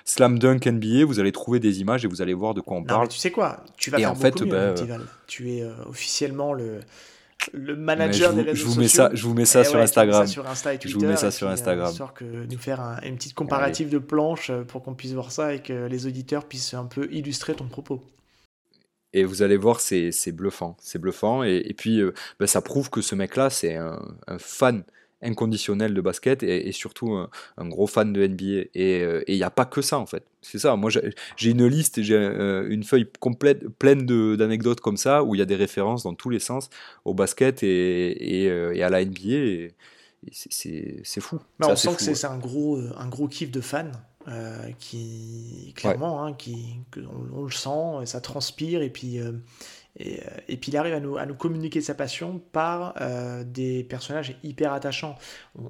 [SPEAKER 2] Slam Dunk NBA, vous allez trouver des images et vous allez voir de quoi on parle
[SPEAKER 1] tu sais quoi Tu vas faire en beaucoup fait, mieux, bah, Tu es euh, officiellement le, le manager des réseaux
[SPEAKER 2] je vous mets Ça, je vous mets ça
[SPEAKER 1] eh
[SPEAKER 2] sur Instagram.
[SPEAKER 1] sur Insta et
[SPEAKER 2] Twitter, je vous mets ça sur Instagram.
[SPEAKER 1] Histoire que nous faire une petite comparative de planches euh, pour qu'on puisse voir ça et que les auditeurs puissent un peu illustrer ton propos.
[SPEAKER 2] Et vous allez voir, c'est bluffant. C'est bluffant. Et, et puis, euh, bah, ça prouve que ce mec-là, c'est un, un, fan inconditionnel de basket et, surtout un, gros fan de NBA. Euh, et il n'y a pas que ça en fait. C'est ça. Moi, j'ai une liste, j'ai euh, une feuille complète, pleine d'anecdotes comme ça, où il y a des références dans tous les sens au basket et, et, euh, à la NBA. c'est fou.
[SPEAKER 1] on sent que c'est un gros, un gros kiff de fans. qui clairement hein, qui on, le sent et ça transpire et puis euh, et, puis il arrive à nous, à nous communiquer sa passion par euh, des personnages hyper attachants.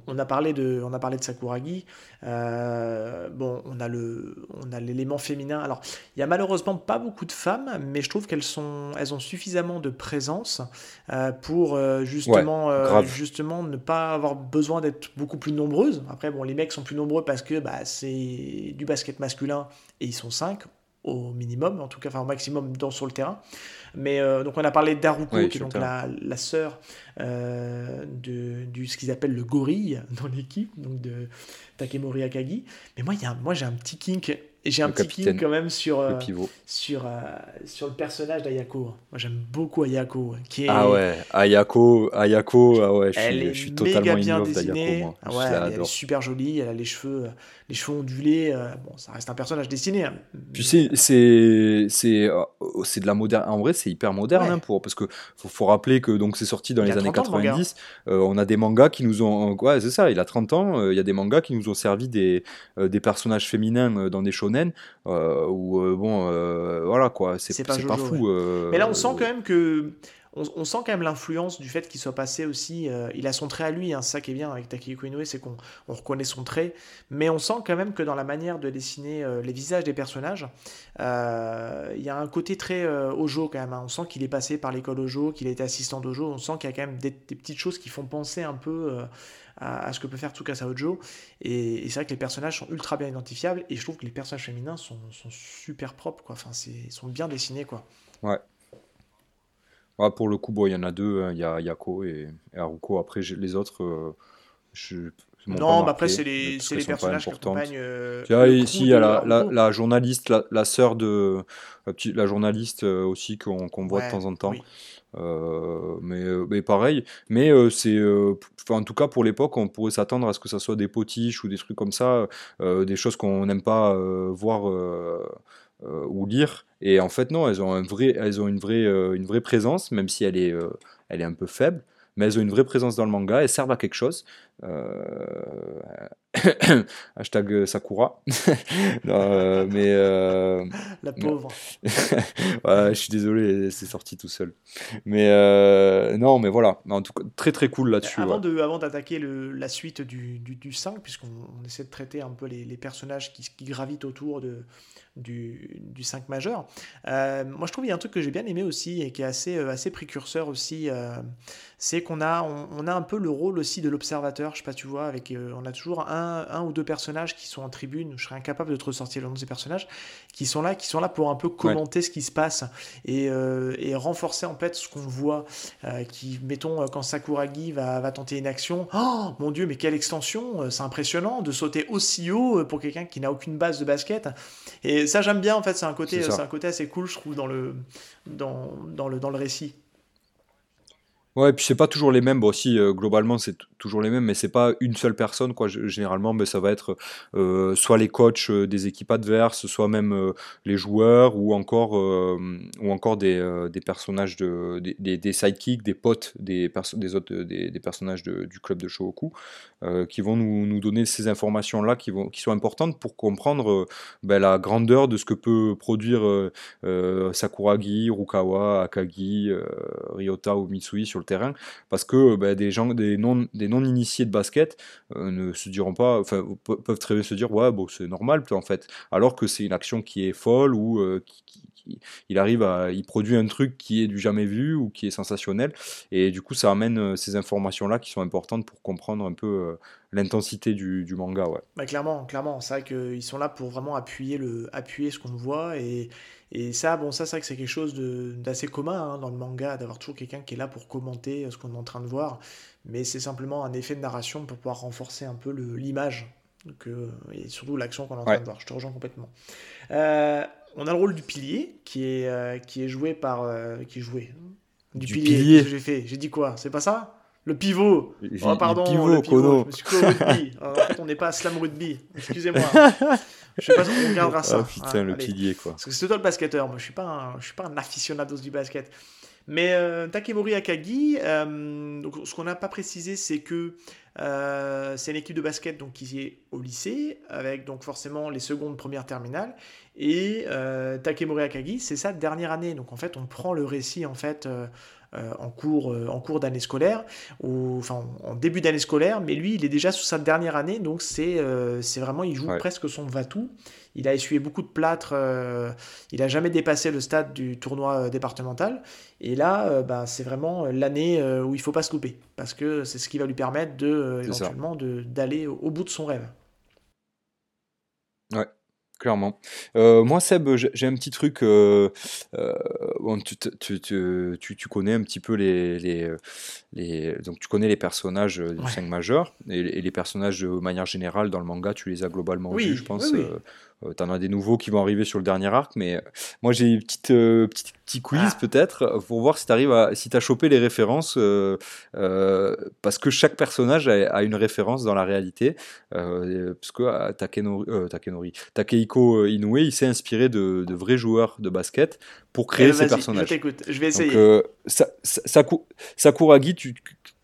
[SPEAKER 1] On, a parlé de, on a parlé de Sakuragi. Euh, bon, on a le, on a l'élément féminin. Alors, il y a malheureusement pas beaucoup de femmes, mais je trouve qu'elles sont, elles ont suffisamment de présence pour justement, justement ne pas avoir besoin d'être beaucoup plus nombreuses. Après, bon, les mecs sont plus nombreux parce que bah, c'est du basket masculin et ils sont cinq au minimum, en tout cas, enfin au maximum dans, sur le terrain. Mais euh, donc on a parlé d'Aruko, qui est donc la, la sœur euh, de, du ce qu'ils appellent le gorille dans l'équipe, donc de Takemori Akagi. Mais moi, y a, moi j'ai un petit kink j'ai un petit kick quand même sur, euh, sur, euh, sur le personnage d'Ayako. Moi j'aime beaucoup Ayako. Qui est...
[SPEAKER 2] Ah ouais, Ayako, Ayako ah ouais, je, suis, elle je suis totalement bien dessinée.
[SPEAKER 1] Ah ouais, elle, est super jolie, elle a les cheveux, les cheveux ondulés. bon, ça reste un personnage dessiné. Hein.
[SPEAKER 2] Tu sais, c'est, c'est, c'est de la moderne. En vrai, c'est hyper moderne hein, pour, parce que faut, faut, rappeler que donc c'est sorti dans les années 90. on a des mangas qui nous ont. Ouais, c'est ça, il a 30 ans. Il y a des mangas qui nous ont servi des, des personnages féminins dans des shonen euh, ou euh, bon, euh, voilà quoi, c'est pas, pas, fou.
[SPEAKER 1] Mais là, on sent quand même que on, sent quand même l'influence du fait qu'il soit passé aussi. il a son trait à lui, hein, c'est ça qui est bien avec Takehiko Inoue, c'est qu'on reconnaît son trait, mais on sent quand même que dans la manière de dessiner les visages des personnages, il y a un côté très Ojo quand même. Hein. On sent qu'il est passé par l'école Ojo, qu'il a été assistant d'Ojo. On sent qu'il y a quand même des, petites choses qui font penser un peu à, ce que peut faire Tsukasa Ojo. Et, c'est vrai que les personnages sont ultra bien identifiables et je trouve que les personnages féminins sont, super propres, quoi. Enfin, ils sont bien dessinés, quoi.
[SPEAKER 2] Ouais. ouais pour le coup, bon, il y en a deux, hein. il y a Yako et, Haruko. Après, les autres, euh, je,
[SPEAKER 1] non, mais après, c'est les, les personnages qui accompagnent. Euh,
[SPEAKER 2] ici, il y a la, la, journaliste, la, la sœur de. La, journaliste euh, aussi qu'on voit de temps en temps. Euh, mais, euh, mais, pareil, mais euh, c'est, en tout cas pour l'époque, on pourrait s'attendre à ce que ça soit des potiches ou des trucs comme ça, des choses qu'on n'aime pas voir ou lire. Et en fait, non, elles ont, un vrai, elles ont une, vraie, une vraie présence, même si elle est, elle est un peu faible mais elles ont une vraie présence dans le manga, elles servent à quelque chose. Euh... Hashtag Sakura. Euh, mais euh,
[SPEAKER 1] La pauvre.
[SPEAKER 2] je suis désolé, c'est sorti tout seul. Mais non, mais voilà. En tout cas, très très cool là-dessus.
[SPEAKER 1] Avant de, avant d'attaquer la suite du, du, du 5, puisqu'on essaie de traiter un peu les, les personnages qui, qui, gravitent autour de, du, du 5 majeur. moi, je trouve qu'il y a un truc que j'ai bien aimé aussi et qui est assez, assez précurseur aussi. c'est qu'on a, on, a un peu le rôle aussi de l'observateur. Je sais pas, tu vois, avec, on a toujours un, un, ou deux personnages qui sont en tribune. Je serais incapable de te ressortir le nom de ces personnages qui sont là, qui sont là pour un peu commenter ce qui se passe et, et, renforcer en fait ce qu'on voit. qui, mettons, quand Sakuragi va, va, tenter une action, oh mon dieu, mais quelle extension C'est impressionnant de sauter aussi haut pour quelqu'un qui n'a aucune base de basket. Et ça, j'aime bien, en fait, c'est un, côté, un côté assez cool, je trouve, dans le, dans, dans le, dans le récit.
[SPEAKER 2] Ouais, et puis c'est pas toujours les mêmes. Bon, euh, globalement c'est toujours les mêmes, mais c'est pas une seule personne quoi. Généralement, mais ça va être euh, soit les coachs euh, des équipes adverses, soit même les joueurs, ou encore ou encore des, personnages de des, des, sidekicks, des potes des des autres des, personnages du club de Shohoku, qui vont nous, nous, donner ces informations là qui vont qui sont importantes pour comprendre ben, la grandeur de ce que peut produire Sakuragi, Rukawa, Akagi, Ryota ou Mitsui sur le terrain, parce que bah, des gens, des non, des non initiés de basket euh, ne se diront pas, enfin peuvent très bien se dire ouais bon c'est normal en fait, alors que c'est une action qui est folle ou euh, qui, il arrive à, il produit un truc qui est du jamais vu ou qui est sensationnel, et du coup ça amène euh, ces informations là qui sont importantes pour comprendre un peu l'intensité du, du, manga ouais.
[SPEAKER 1] Bah, clairement, clairement, c'est vrai qu'ils sont là pour vraiment appuyer le, appuyer ce qu'on voit et et ça, bon, ça, c'est vrai que c'est quelque chose d'assez commun hein, dans le manga, d'avoir toujours quelqu'un qui est là pour commenter ce qu'on est en train de voir. Mais c'est simplement un effet de narration pour pouvoir renforcer un peu l'image et surtout l'action qu'on est en train de voir. Je te rejoins complètement. Euh, on a le rôle du pilier qui est, euh, qui est joué par. Euh, qui est joué. Du, pilier. que j'ai fait J'ai dit quoi? C'est pas ça? Le pivot. Oh, pardon, le pivot, Kono. Je me suis au rugby. en fait, on n'est pas à slam rugby. Excusez-moi. Je sais pas si on regardera ça.
[SPEAKER 2] Oh, putain, le pilier, quoi.
[SPEAKER 1] Parce que c'est toi le basketteur. Moi, je suis pas un, je suis pas un aficionado du basket. Mais euh, Takemori Akagi, euh, donc, ce qu'on n'a pas précisé, c'est que euh, c'est une équipe de basket donc, qui est au lycée, avec donc forcément les secondes, premières terminales. Et Takemori Akagi, c'est sa dernière année. Donc en fait, on prend le récit en fait en cours, euh, en cours d'année scolaire, ou enfin en début d'année scolaire, mais lui, il est déjà sous sa dernière année, donc c'est euh, c'est vraiment, il joue presque son va-tout. Il a essuyé beaucoup de plâtre, il n'a jamais dépassé le stade du tournoi départemental, et là, bah, c'est vraiment l'année où il faut pas se louper, parce que c'est ce qui va lui permettre de, éventuellement d'aller au bout de son rêve.
[SPEAKER 2] Ouais, Clairement. Euh, moi, Seb, j'ai un petit truc. Euh, euh, bon, tu, tu, tu, tu, connais un petit peu les, les, les, donc tu connais les personnages du 5 majeur et, les personnages de manière générale dans le manga, tu les as globalement oui, vus, je pense. Oui, oui. Euh, t'en as des nouveaux qui vont arriver sur le dernier arc, mais euh, moi j'ai une petite, euh, petit, petit quiz ah. peut-être pour voir si tu à, si as chopé les références, parce que chaque personnage a, une référence dans la réalité, parce que Takenori, Takenori, Takehiko Inoue, il s'est inspiré de, de, vrais joueurs de basket pour créer ses
[SPEAKER 1] Je t'écoute, je vais essayer.
[SPEAKER 2] Sakuragi, tu,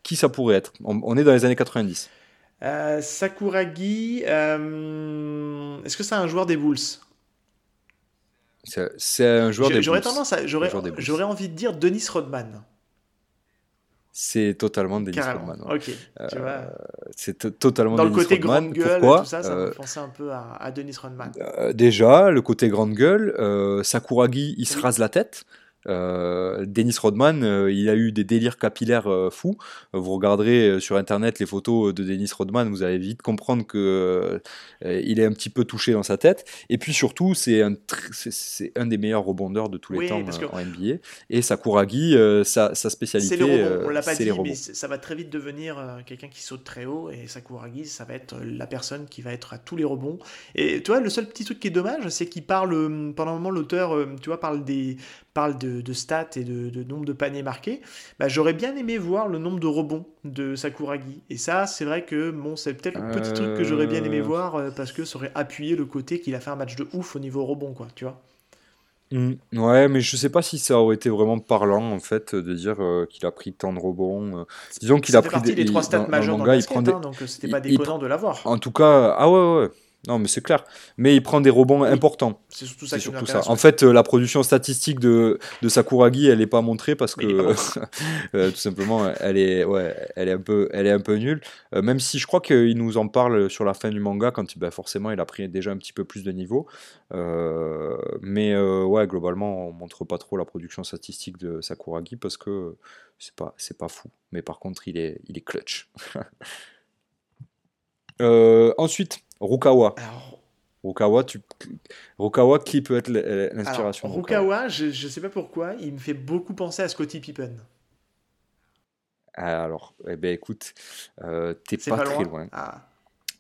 [SPEAKER 2] qui ça pourrait être? On est dans les années 90.
[SPEAKER 1] Euh, Sakuragi, euh, est-ce que c'est un joueur des Bulls?
[SPEAKER 2] C'est un joueur des Bulls.
[SPEAKER 1] J'aurais tendance j'aurais envie de dire Denis Rodman.
[SPEAKER 2] C'est totalement Denis Rodman.
[SPEAKER 1] Ok. Euh,
[SPEAKER 2] c'est totalement
[SPEAKER 1] Dans le côté grande gueule, tout ça, ça me pensait un peu à, à Denis Rodman.
[SPEAKER 2] déjà, le côté grande gueule, Sakuragi, il se rase la tête. Euh, Dennis Rodman, euh, il a eu des délires capillaires euh, fous. Vous regarderez sur internet les photos de Dennis Rodman, vous allez vite comprendre que il est un petit peu touché dans sa tête. Et puis surtout, c'est un, c'est un des meilleurs rebondeurs de tous les temps en NBA. Et Sakuragi, sa, sa spécialité, c'est les
[SPEAKER 1] rebonds. On l'a pas dit, mais ça va très vite devenir quelqu'un qui saute très haut. Et Sakuragi, ça va être la personne qui va être à tous les rebonds. Et tu vois, le seul petit truc qui est dommage, c'est qu'il parle pendant un moment l'auteur, tu vois, parle des parle de, stats et de, nombre de paniers marqués, bah, j'aurais bien aimé voir le nombre de rebonds de Sakuragi. Et ça, c'est vrai que bon, c'est peut-être le petit truc que j'aurais bien aimé euh. voir euh, parce que ça aurait appuyé le côté qu'il a fait un match de ouf au niveau rebond, quoi, tu vois.
[SPEAKER 2] Mmh. ouais, mais je sais pas si ça aurait été vraiment parlant en fait de dire euh, qu'il a pris tant de rebonds. disons qu'il a pris
[SPEAKER 1] des, les trois stats majeurs dans, le basket, hein, donc c'était pas déconnant de l'avoir.
[SPEAKER 2] En tout cas, ah ouais, ouais. Non, mais c'est clair. Mais il prend des rebonds importants.
[SPEAKER 1] C'est surtout ça.
[SPEAKER 2] Surtout ça. En fait, euh, la production statistique de, de Sakuragi, elle n'est pas montrée parce que euh, tout simplement, elle est, ouais, elle est un peu, elle est un peu nulle. Euh, même si je crois qu'il nous en parle sur la fin du manga, quand bah, forcément il a pris déjà un petit peu plus de niveau. mais ouais, globalement, on montre pas trop la production statistique de Sakuragi parce que c'est pas, c'est pas fou. Mais par contre, il est, il est clutch. ensuite. Rukawa. Rukawa, tu... Rukawa, qui peut être l'inspiration
[SPEAKER 1] Rukawa, je ne sais pas pourquoi, il me fait beaucoup penser à Scotty Pippen.
[SPEAKER 2] Alors, eh ben écoute, euh, t'es pas, très loin. Ah.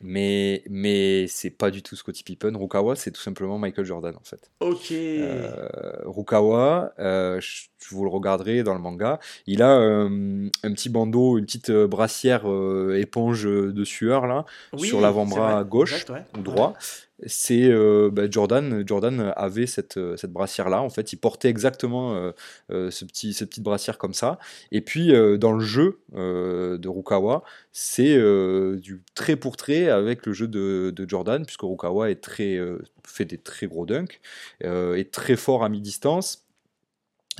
[SPEAKER 2] Mais, mais c'est pas du tout Scottie Pippen. Rukawa, c'est tout simplement Michael Jordan, en fait.
[SPEAKER 1] Ok.
[SPEAKER 2] Euh, Rukawa, euh, je- vous le regarderez dans le manga, il a euh, un petit bandeau, une petite euh, brassière euh, éponge de sueur, là,
[SPEAKER 1] Oui,
[SPEAKER 2] sur l'avant-bras gauche
[SPEAKER 1] Exact, ouais.
[SPEAKER 2] ou droit. C'est euh, bah, Jordan, Jordan avait cette, euh, cette brassière-là. En fait, il portait exactement euh, cette petite brassière comme ça. Et puis, dans le jeu de Rukawa, c'est du trait pour trait avec le jeu de, Jordan, puisque Rukawa est fait des très gros dunks, est très fort à mi-distance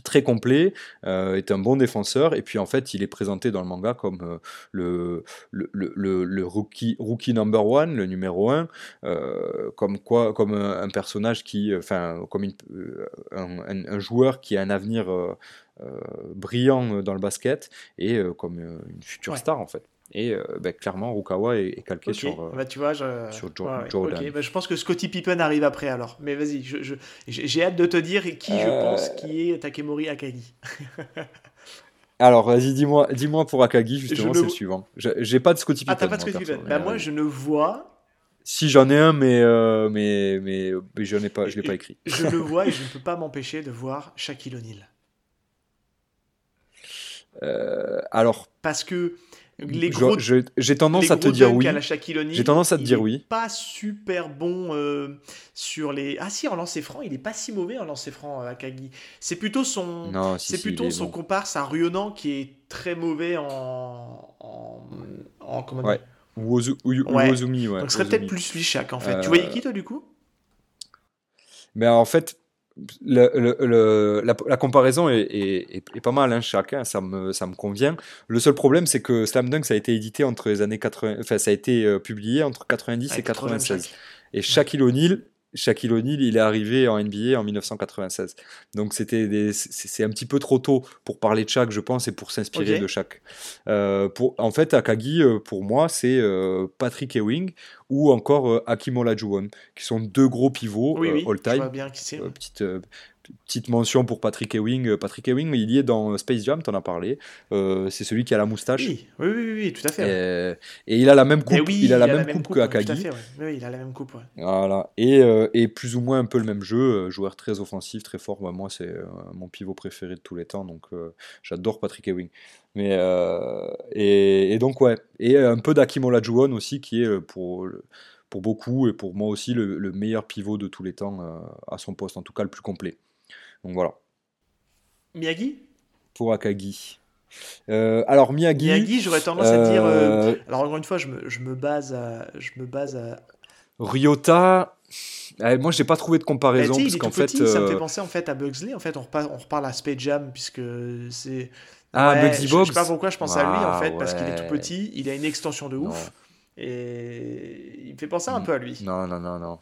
[SPEAKER 2] très complet, euh, est un bon défenseur, et puis en fait il est présenté dans le manga comme euh, le, le, le, le- le rookie, rookie number one, le numéro un, euh, comme quoi, comme un, un personnage qui, enfin, comme une- un, un- un joueur qui a un avenir brillant dans le basket, et comme une future
[SPEAKER 1] Ouais.
[SPEAKER 2] star en fait. Et euh, ben, clairement Rukawa est, est calqué sur... euh,
[SPEAKER 1] bah, tu vois, je...
[SPEAKER 2] sur Jo-
[SPEAKER 1] ouais, ouais,
[SPEAKER 2] Jordan.
[SPEAKER 1] ok, bah, je pense que Scottie Pippen arrive après alors. Mais vas-y, je, je- j'ai hâte de te dire qui je
[SPEAKER 2] Euh,
[SPEAKER 1] pense qui est Takemori Akagi.
[SPEAKER 2] Alors, vas-y, dis-moi dis pour Akagi, justement, c'est
[SPEAKER 1] le-
[SPEAKER 2] le suivant. J'ai pas de Scottie
[SPEAKER 1] Ah,
[SPEAKER 2] Pippen.
[SPEAKER 1] t'as pas de
[SPEAKER 2] perso,
[SPEAKER 1] Pippen Bah moi, je ne vois,
[SPEAKER 2] Si j'en ai un, mais, euh, mais, mais, mais je n'ai pas, je l'ai pas écrit.
[SPEAKER 1] je le vois et je ne peux pas m'empêcher de voir Shaquille O'Neal.
[SPEAKER 2] Euh, alors,
[SPEAKER 1] Parce que les gros,
[SPEAKER 2] j'ai tendance à te dire oui. J'ai tendance à te
[SPEAKER 1] il
[SPEAKER 2] dire oui.
[SPEAKER 1] Pas super bon euh, sur les. Ah si, en lancer franc, il est pas si mauvais en lancer franc, euh, Akagi. C'est plutôt son.
[SPEAKER 2] Non, si,
[SPEAKER 1] C'est
[SPEAKER 2] si,
[SPEAKER 1] plutôt son
[SPEAKER 2] bon.
[SPEAKER 1] comparse à Ryonan qui est très mauvais en. en, en- comment
[SPEAKER 2] Ouais. Uozu- Uyu-
[SPEAKER 1] Ouais.
[SPEAKER 2] Uozumi, ouais.
[SPEAKER 1] Donc ce serait peut-être plus Shaq en fait.
[SPEAKER 2] Euh,
[SPEAKER 1] Tu voyais qui toi du coup?
[SPEAKER 2] Mais en fait, le- le- le- la, la comparaison est, est- est- est pas mal, hein, chacun, ça me, ça me convient. Le seul problème, c'est que Slam Dunk, ça a été édité entre les années 80, enfin, ça a été euh, publié entre 90 et
[SPEAKER 1] Avec 80
[SPEAKER 2] 96.
[SPEAKER 1] Shaq.
[SPEAKER 2] Et Shaquille O'Neal, Shaquille O'Neal, il est arrivé en NBA en 1996. Donc c'était des- c'est un petit peu trop tôt pour parler de Shaq, je pense, et pour s'inspirer de Shaq. Euh, pour, en fait, Akagi, euh, pour moi, c'est euh, Patrick Ewing ou encore euh, Hakim Olajuwon, qui sont deux gros pivots
[SPEAKER 1] Oui, oui, je
[SPEAKER 2] all-time.
[SPEAKER 1] vois bien qui c'est.
[SPEAKER 2] Petite, petite mention pour Patrick Ewing. Euh, Patrick Ewing, il y est dans Space Jam, t'en as parlé. Euh, c'est celui qui a la moustache.
[SPEAKER 1] Oui, oui, oui, tout à fait.
[SPEAKER 2] Et, et il a la même coupe,
[SPEAKER 1] oui,
[SPEAKER 2] il a la même coupe, que
[SPEAKER 1] ouais, Tout à
[SPEAKER 2] Akagi.
[SPEAKER 1] fait, ouais. Oui, il a la même coupe. ouais.
[SPEAKER 2] Voilà. Et, euh, et plus ou moins un peu le même jeu, euh, joueur très offensif, très fort. Bah, moi, c'est euh, mon pivot préféré de tous les temps, donc euh, j'adore Patrick Ewing. Mais, euh, et, et donc, ouais. Et un peu d'Hakim Olajuwon aussi, qui est euh, pour, le- pour beaucoup et pour moi aussi le, le meilleur pivot de tous les temps euh, à son poste, en tout cas le plus complet. Donc voilà,
[SPEAKER 1] Miyagi?
[SPEAKER 2] Pour Akagi. Euh, alors Miyagi,
[SPEAKER 1] Miyagi, j'aurais tendance à dire. euh,
[SPEAKER 2] euh,
[SPEAKER 1] Alors encore une fois, je me, je me base à, je me base à.
[SPEAKER 2] Ryota, euh, moi j'ai pas trouvé de
[SPEAKER 1] Bah,
[SPEAKER 2] comparaison
[SPEAKER 1] il
[SPEAKER 2] parce qu'en fait,
[SPEAKER 1] petit, ça me fait penser en fait à Bugsley. En fait, on reparle, on à Space Jam puisque c'est.
[SPEAKER 2] ah
[SPEAKER 1] Ouais,
[SPEAKER 2] Bugsy
[SPEAKER 1] je-
[SPEAKER 2] Bogues,
[SPEAKER 1] Je sais pas pourquoi je pense à lui en fait, parce qu'il est tout petit, il a une extension de
[SPEAKER 2] Non.
[SPEAKER 1] ouf. Et il me fait penser un peu à lui.
[SPEAKER 2] Non, non, non, non.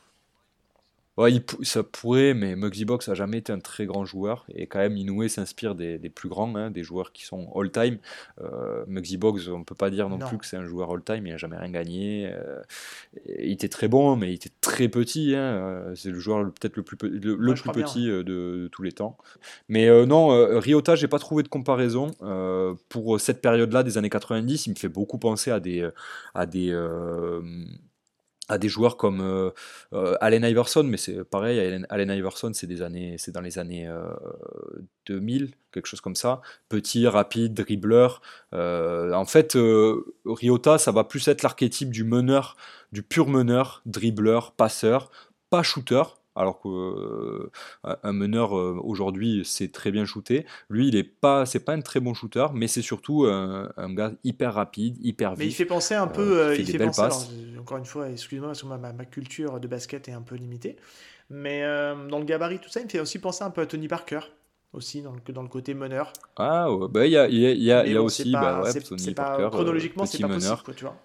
[SPEAKER 2] Ouais, il pou- ça pourrait, mais Muggsy Box a jamais été un très grand joueur. Et quand même, Inoue s'inspire des, des plus grands, hein, des joueurs qui sont all-time. Euh, Muggsy Box, on peut pas dire non,
[SPEAKER 1] Non.
[SPEAKER 2] plus que c'est un joueur all-time, il a jamais rien gagné. euh, il était très bon, mais il était très petit. hein, euh, c'est le joueur peut-être le plus, pe- le, le
[SPEAKER 1] Ouais, je
[SPEAKER 2] plus
[SPEAKER 1] crois bien,
[SPEAKER 2] petit euh, de, de tous les temps. Mais euh, non, Ryota, j'ai pas trouvé de comparaison. pour cette période-là des années 90, il me fait beaucoup penser à des, à des, à des joueurs comme euh, euh, Allen Iverson, mais c'est pareil, Allen, Iverson, c'est des années, c'est dans les années euh, 2000, quelque chose comme ça. Petit, rapide, dribbleur. Euh, en fait, euh, Ryota, ça va plus être l'archétype du meneur, du pur meneur, dribbleur, passeur, pas shooter. Alors que euh, un- meneur euh, aujourd'hui c'est très bien shooté. Lui, il est pas, c'est pas un très bon shooter, mais c'est surtout un, un gars hyper rapide, hyper
[SPEAKER 1] Mais il fait penser un
[SPEAKER 2] euh,
[SPEAKER 1] peu.
[SPEAKER 2] fait
[SPEAKER 1] il fait
[SPEAKER 2] belles
[SPEAKER 1] penser. alors, encore une fois, excuse-moi parce que ma, culture de basket est un peu limitée. Mais dans le gabarit, tout ça, il me fait aussi penser un peu à Tony Parker. Aussi, dans le, dans le côté meneur.
[SPEAKER 2] Ah, ouais, bah, il y a, il y a, il y a,
[SPEAKER 1] Mais
[SPEAKER 2] il y a
[SPEAKER 1] bon,
[SPEAKER 2] aussi
[SPEAKER 1] c'est pas,
[SPEAKER 2] bah, ouais, Tony
[SPEAKER 1] pas-
[SPEAKER 2] Parker, euh,
[SPEAKER 1] chronologiquement, c'est pas
[SPEAKER 2] meneur.
[SPEAKER 1] possible, quoi, tu vois.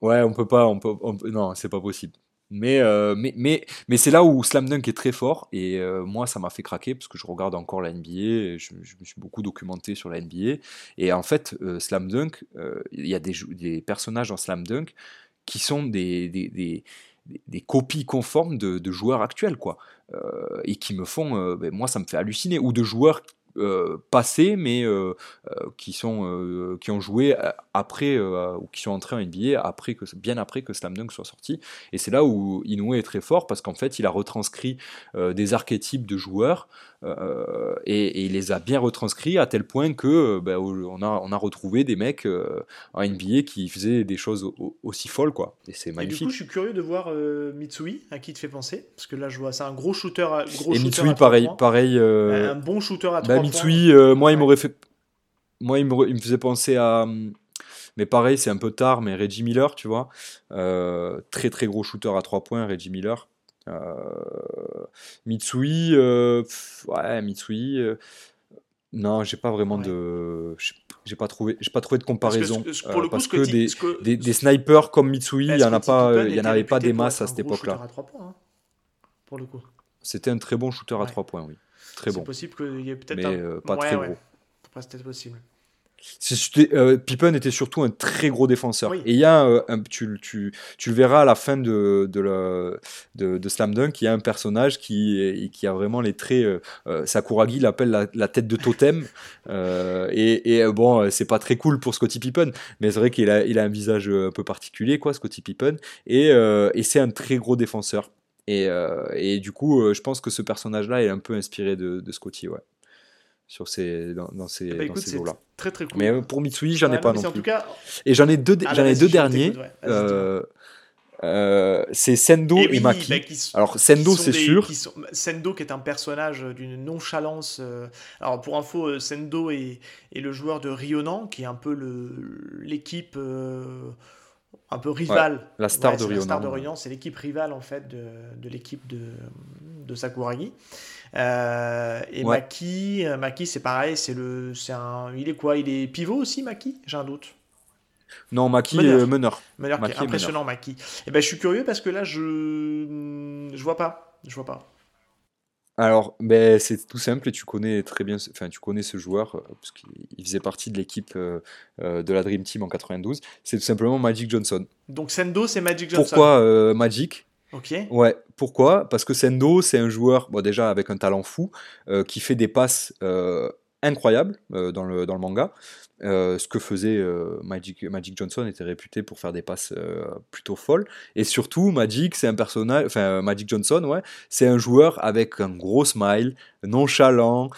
[SPEAKER 2] Ouais, on peut pas, on peut, on non, c'est pas possible. Mais, euh, mais, mais, mais c'est là où Slam Dunk est très fort et euh, moi ça m'a fait craquer parce que je regarde encore la NBA, je, me suis beaucoup documenté sur la NBA et en fait euh, Slam Dunk, il y a des, des personnages dans Slam Dunk qui sont des, des, des, des- copies conformes de, de joueurs actuels quoi. Et qui me font, ben, moi ça me fait halluciner. Ou de joueurs euh, passés, mais euh, euh, qui, sont, qui ont joué après, ou qui sont entrés en NBA après que, bien après que Slam Dunk soit sorti. Et c'est là où Inoue est très fort, parce qu'en fait, il a retranscrit des archétypes de joueurs, et, il les a bien retranscrits à tel point que ben, on, a, on a retrouvé des mecs en NBA qui faisaient des choses aussi folles, quoi. Et c'est magnifique. Et du coup,
[SPEAKER 1] je suis curieux de voir Mitsui, à qui te fait penser, parce que là, je vois, c'est un gros shooter. Gros
[SPEAKER 2] et Mitsui, pareil, pareil.
[SPEAKER 1] un bon shooter à 3
[SPEAKER 2] bah, Mitsui, euh, moi, il m'aurait fait. Moi, il me, il me, faisait penser à. Mais pareil, c'est un peu tard, mais Reggie Miller, tu vois. Euh, très très gros shooter à 3 points, Reggie Miller. Euh, Mitsui, ouais, Mitsui. non, j'ai pas vraiment de. J'ai pas trouvé, j'ai pas trouvé de comparaison parce que, pour le coup, parce que, des, des, des, snipers comme Mitsui, il y en a pas, il y en avait pas des masses à cette époque-là. Hein,
[SPEAKER 1] pour le coup.
[SPEAKER 2] C'était un très bon shooter à 3 points, oui. Très bon.
[SPEAKER 1] C'est possible qu'il y ait peut-être
[SPEAKER 2] un... Euh, pas très gros.
[SPEAKER 1] C'est possible.
[SPEAKER 2] Euh, Pippen était surtout un très gros défenseur. Et il y a, euh, un, tu, tu, tu, le verras à la fin de, de, la, de, de, Slam Dunk, il y a un personnage qui, qui a vraiment les traits. Euh, Sakuragi l'appelle la, la, tête de totem. et, et bon, c'est pas très cool pour Scottie Pippen, mais c'est vrai qu'il a, il a un visage un peu particulier, quoi, Scottie Pippen. Et, et c'est un très gros défenseur. Et, euh, et, du coup, euh, je pense que ce personnage-là est un peu inspiré de, de Scotty, ouais. Sur ces, dans, dans ces,
[SPEAKER 1] bah,
[SPEAKER 2] dans ces là
[SPEAKER 1] Très très cool.
[SPEAKER 2] Mais euh, pour Mitsui, j'en ai pas non, plus. Et j'en ai deux, ah, j'en ai deux derniers. c'est Sendo et, Maki. Bah, alors Sendo, c'est sûr.
[SPEAKER 1] Sendo qui est un personnage d'une nonchalance. alors pour info, Sendo est, est, le joueur de Rionan, qui est un peu l'équipe un peu rival.
[SPEAKER 2] la star de
[SPEAKER 1] Ryonan. La star de c'est l'équipe rivale en fait de, de l'équipe de, de Sakuragi. Euh, et Maki, euh, Maki c'est pareil, c'est le, c'est un, il est quoi? Il est pivot aussi, Maki? J'ai un doute.
[SPEAKER 2] Non, Maki meneur. est meneur.
[SPEAKER 1] meneur impressionnant, Maki. Et eh ben, je suis curieux parce que là, je, je vois pas, je vois pas.
[SPEAKER 2] Alors, ben, c'est tout simple et tu connais très bien, enfin, tu connais ce joueur euh, parce qu'il faisait partie de l'équipe euh, euh, de la Dream Team en 92. C'est tout simplement Magic Johnson.
[SPEAKER 1] Donc Sendo, c'est Magic Johnson.
[SPEAKER 2] Pourquoi Magic? Ouais. Pourquoi? Parce que Sendo, c'est un joueur, déjà avec un talent fou, qui fait des passes incroyables dans le dans le manga. Euh, ce que faisait euh, Magic, Johnson était réputé pour faire des passes euh, plutôt folles. Et surtout, Magic, c'est un personnage, enfin Magic Johnson, ouais, c'est un joueur avec un gros smile, nonchalant,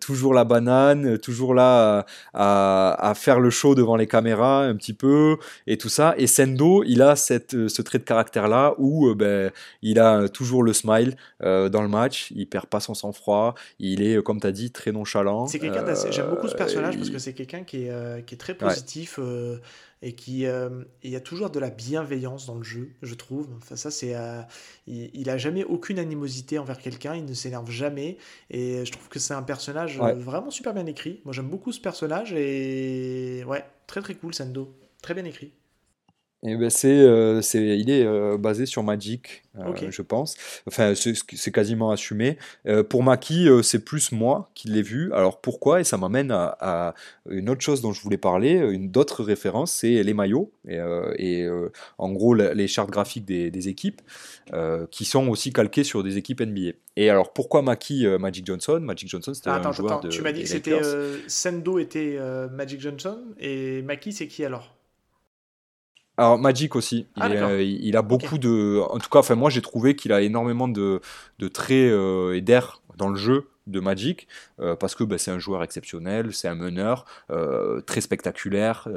[SPEAKER 2] toujours la banane, toujours là à, à, faire le show devant les caméras un petit peu et tout ça. Et Sendo, il a cette, ce trait de caractère là où ben, il a toujours le smile dans le match, il perd pas son sang-froid, il est, comme tu as dit, très nonchalant.
[SPEAKER 1] C'est quelqu'un J'aime beaucoup ce personnage parce que c'est quelqu'un qui est, euh, qui est très positif euh, et qui euh, il y a toujours de la bienveillance dans le jeu, je trouve. Enfin, ça, c'est, il, il, a jamais aucune animosité envers quelqu'un, il ne s'énerve jamais et je trouve que c'est un personnage vraiment super bien écrit. Moi, j'aime beaucoup ce personnage et ouais, très très cool, Sendo, très bien écrit.
[SPEAKER 2] Ben c'est, euh, c'est, il est euh, basé sur Magic, euh, je pense. Enfin, c'est, c'est quasiment assumé. pour Maki, c'est plus moi qui l'ai vu. Alors pourquoi? Et ça m'amène à, une autre chose dont je voulais parler, une d'autres référence, c'est les maillots et, et en gros les chartes graphiques des, des équipes qui sont aussi calquées sur des équipes NBA. Et alors pourquoi Maki Magic Johnson? Magic Johnson c'était ah, un joueur attends, de.
[SPEAKER 1] Tu m'as dit que c'était Sendo était Magic Johnson et Maki c'est qui alors?
[SPEAKER 2] Alors Magic aussi, il, ah, il a beaucoup de, en tout cas, enfin moi j'ai trouvé qu'il a énormément de, de traits euh, et d'air dans le jeu de Magic euh, parce que bah, c'est un joueur exceptionnel, c'est un meneur euh, très spectaculaire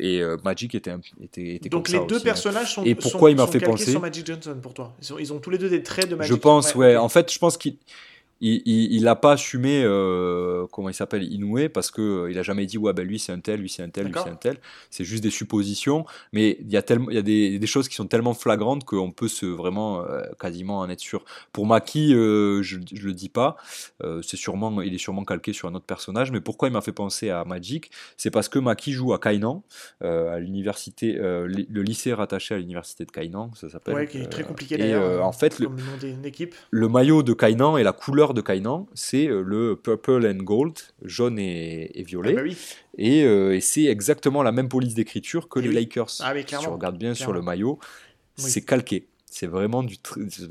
[SPEAKER 2] et Magic était, était, était
[SPEAKER 1] donc
[SPEAKER 2] les
[SPEAKER 1] deux
[SPEAKER 2] hein.
[SPEAKER 1] personnages sont
[SPEAKER 2] et pourquoi il m'a fait penser
[SPEAKER 1] sur Magic Johnson pour toi? Ils, ils, ont tous les deux des traits de Magic.
[SPEAKER 2] je pense ouais, en fait je pense qu'il il n'a pas assumé euh, comment il s'appelle Inoue parce que euh, il a jamais dit ouais ben lui c'est un tel lui c'est un tel lui c'est un tel. C'est juste des suppositions. Mais il y a tellement il y a des, des, choses qui sont tellement flagrantes qu'on peut se vraiment euh, quasiment en être sûr. Pour Maki je, je le dis pas. C'est sûrement il est sûrement calqué sur un autre personnage. Mais pourquoi il m'a fait penser à Magic? C'est parce que Maki joue à Kainan à l'université le lycée rattaché à l'université de Kainan ça s'appelle.
[SPEAKER 1] Ouais, qui est très compliqué
[SPEAKER 2] et en fait
[SPEAKER 1] le,
[SPEAKER 2] le maillot de Kainan et la couleur de Kainan, c'est euh, le purple and gold, jaune et, violet. Ah bah euh, et, c'est exactement la même police d'écriture que les Lakers.
[SPEAKER 1] Ah
[SPEAKER 2] si tu regardes bien sur le maillot, c'est calqué. C'est vraiment du,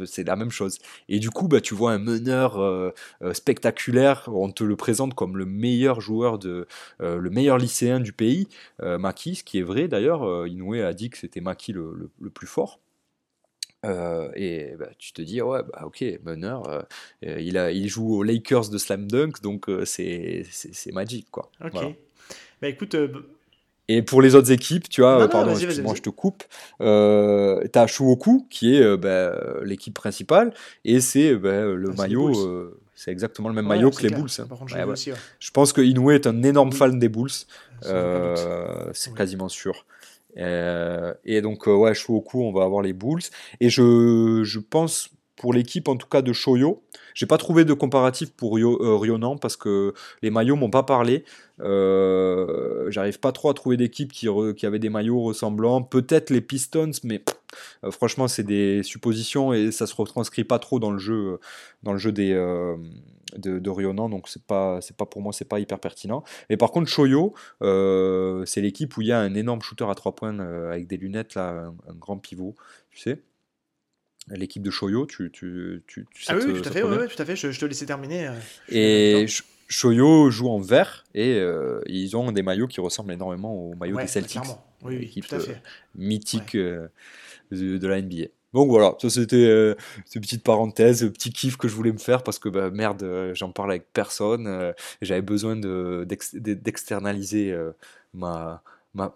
[SPEAKER 2] c'est la même chose. Et du coup, bah, tu vois un meneur euh, euh, spectaculaire. On te le présente comme le meilleur joueur de, le meilleur lycéen du pays, Maki, ce qui est vrai d'ailleurs. Inoue a dit que c'était Maki le, plus fort. Et bah, tu te dis, ouais, bah, ok, meneur, il, a, il joue aux Lakers de Slam Dunk, donc c'est magique, quoi.
[SPEAKER 1] Ok. Bah écoute,
[SPEAKER 2] et pour les autres équipes, tu vois, pardon, excuse-moi, je te coupe. Euh, as Shuoku qui est euh, bah, l'équipe principale et c'est le maillot, euh, c'est exactement le même maillot que les Bulls. Hein. je, pense que Inoue est un énorme fan des Bulls, euh, c'est quasiment sûr. Et donc ouais, Shuoku, on va avoir les Bulls et je, je pense pour l'équipe en tout cas de Shoyo. J'ai pas trouvé de comparatif pour euh, Ryonan parce que les maillots m'ont pas parlé. Euh, j'arrive pas trop à trouver d'équipe qui, qui avait des maillots ressemblants. Peut-être les Pistons, mais euh, franchement c'est des suppositions et ça se retranscrit pas trop dans le jeu, dans le jeu des, de, de, Ryonan. Donc c'est pas, c'est pas pour moi c'est pas hyper pertinent. Et par contre Shoyo, c'est l'équipe où il y a un énorme shooter à trois points avec des lunettes là, un grand pivot, tu sais l'équipe de Shoyo, tu, tu, tu,
[SPEAKER 1] sais Ah oui, tout, à fait, tout à fait, je, te laissais terminer. Euh,
[SPEAKER 2] et Shoyo joue en vert et euh, ils ont des maillots qui ressemblent énormément aux maillots des Celtics.
[SPEAKER 1] Oui, oui, tout à fait.
[SPEAKER 2] Euh, mythique de, de, la NBA. Donc voilà, ça c'était une petite parenthèse, petit kiff que je voulais me faire parce que bah, merde, j'en parle avec personne. J'avais besoin d'externaliser ma, ma,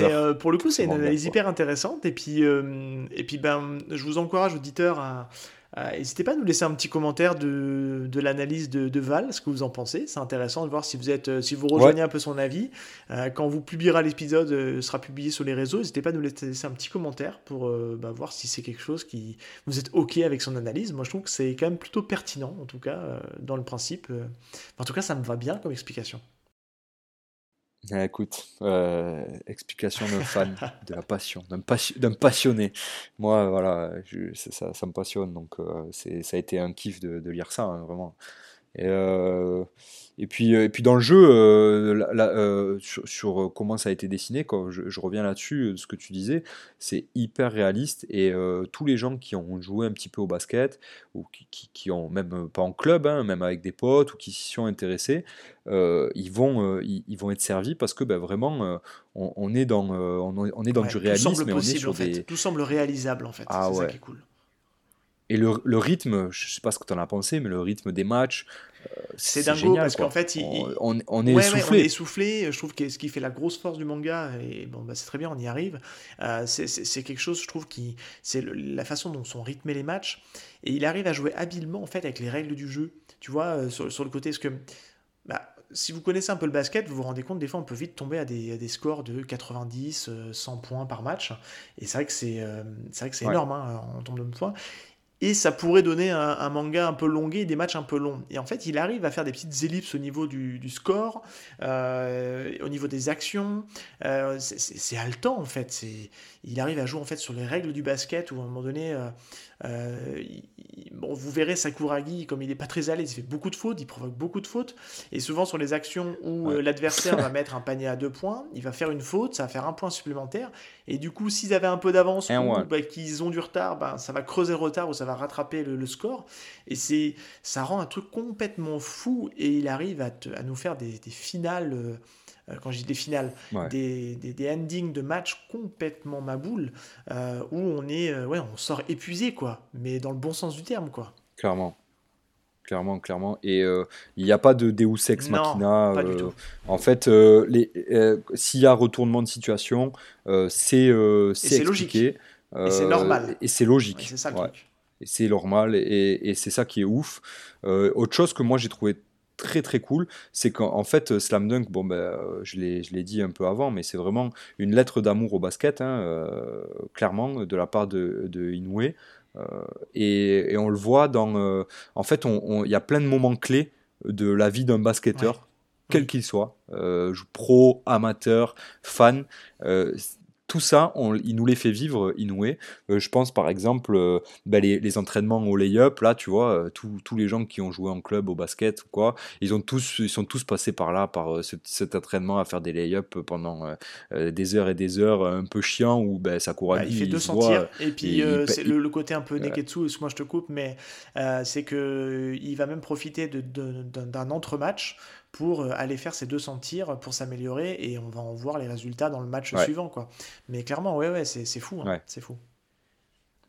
[SPEAKER 1] euh, pour le coup, c'est une analyse hyper intéressante. Et puis, euh, et puis ben, je vous encourage, auditeurs, à, N'hésitez pas à nous laisser un petit commentaire de, de l'analyse de, de, Val, ce que vous en pensez. C'est intéressant de voir si vous, êtes, euh, si vous rejoignez un peu son avis. quand vous publiera l'épisode, sera publié sur les réseaux, n'hésitez pas à nous laisser un petit commentaire pour bah, voir si c'est quelque chose qui vous êtes OK avec son analyse. Moi, je trouve que c'est quand même plutôt pertinent, en tout cas, dans le principe. en tout cas, ça me va bien comme explication.
[SPEAKER 2] Ah, écoute, euh, explication d'un fan, de la passion, d'un passionné. Moi, voilà, ça, ça, me passionne, donc euh, ça a été un kiff de, de lire ça, hein, vraiment. Et, euh, et puis, euh, et puis dans le jeu, euh, euh, sur, comment ça a été dessiné, quand je, reviens là-dessus, ce que tu disais, c'est hyper réaliste et tous les gens qui ont joué un petit peu au basket ou qui, qui, ont même pas en club, hein, même avec des potes ou qui s'y sont intéressés, ils vont ils, vont être servis parce que ben, vraiment on, est dans on, est dans du réalisme, mais on est sur
[SPEAKER 1] des... tout semble réalisable en fait. Ah, c'est ça qui est cool.
[SPEAKER 2] Et le, le, rythme, je sais pas ce que tu en as pensé, mais le rythme des matchs,
[SPEAKER 1] c'est dingo parce qu'en fait,
[SPEAKER 2] on, on, est essoufflé.
[SPEAKER 1] on est essoufflé. Je trouve que ce qui fait la grosse force du manga, et bon, bah, c'est très bien, on y arrive. Euh, c'est quelque chose, je trouve, qui c'est la façon dont sont rythmés les matchs, et il arrive à jouer habilement en fait avec les règles du jeu. Tu vois, euh, sur, sur, le côté, parce que bah, si vous connaissez un peu le basket, vous vous rendez compte, des fois, on peut vite tomber à des, à des scores de 90, 100 points par match. Et c'est vrai que c'est vrai que c'est énorme hein, en tombe de points et ça pourrait donner un, manga un peu longué, des matchs un peu longs. Et en fait, il arrive à faire des petites ellipses au niveau du, score, euh, au niveau des actions. Euh, c'est haletant en fait. Il arrive à jouer en fait sur les règles du basket où à un moment donné, euh, bon, vous verrez Sakuragi, comme il n'est pas très à l'aise, il fait beaucoup de fautes, il provoque beaucoup de fautes. Et souvent sur les actions où euh, l'adversaire va mettre un panier à deux points, il va faire une faute, ça va faire un point supplémentaire. Et du coup, s'ils avaient un peu d'avance ou bah, qu'ils ont du retard, bah, ça va creuser le retard ou ça va rattraper le, score. Et c'est, ça rend un truc complètement fou et il arrive à, à nous faire des, finales. Euh, quand je dis des finales, des, des, endings de match complètement maboule, euh, où on est, euh, ouais, on sort épuisé, quoi, mais dans le bon sens du terme, quoi.
[SPEAKER 2] Clairement. Clairement, clairement. Et il n'y a pas de Deus Ex Machina.
[SPEAKER 1] Pas du tout.
[SPEAKER 2] En fait, s'il y a retournement de situation, c'est
[SPEAKER 1] logique. Et c'est normal.
[SPEAKER 2] Et c'est logique.
[SPEAKER 1] c'est ça le truc.
[SPEAKER 2] Et c'est normal. Et, et c'est ça qui est ouf. autre chose que moi j'ai trouvé très très cool, c'est qu'en fait Slam Dunk, bon ben euh, je l'ai dit un peu avant, mais c'est vraiment une lettre d'amour au basket, hein, euh, clairement de la part de, de Inoue. Euh, et, on le voit dans, en fait, il y a plein de moments clés de la vie d'un basketteur, quel qu'il soit, pro, amateur, fan tout ça, on, il nous les fait vivre, Inoue. je pense par exemple ben, les, les, entraînements au lay-up, là, tu vois, tous les gens qui ont joué en club au basket ou quoi, ils, ont tous, ils sont tous passés par là, par cet entraînement à faire des lay-up pendant des heures et des heures, un peu chiant, où ben, Sakuragi...
[SPEAKER 1] Bah, il fait 200 tirs, et puis c'est le, côté un peu Neketsu, moi je te coupe, mais c'est que il va même profiter d'un entre-match pour euh, aller faire ses 200 tirs pour s'améliorer et on va en voir les résultats dans le match suivant quoi. Mais clairement ouais ouais c'est fou hein. c'est fou.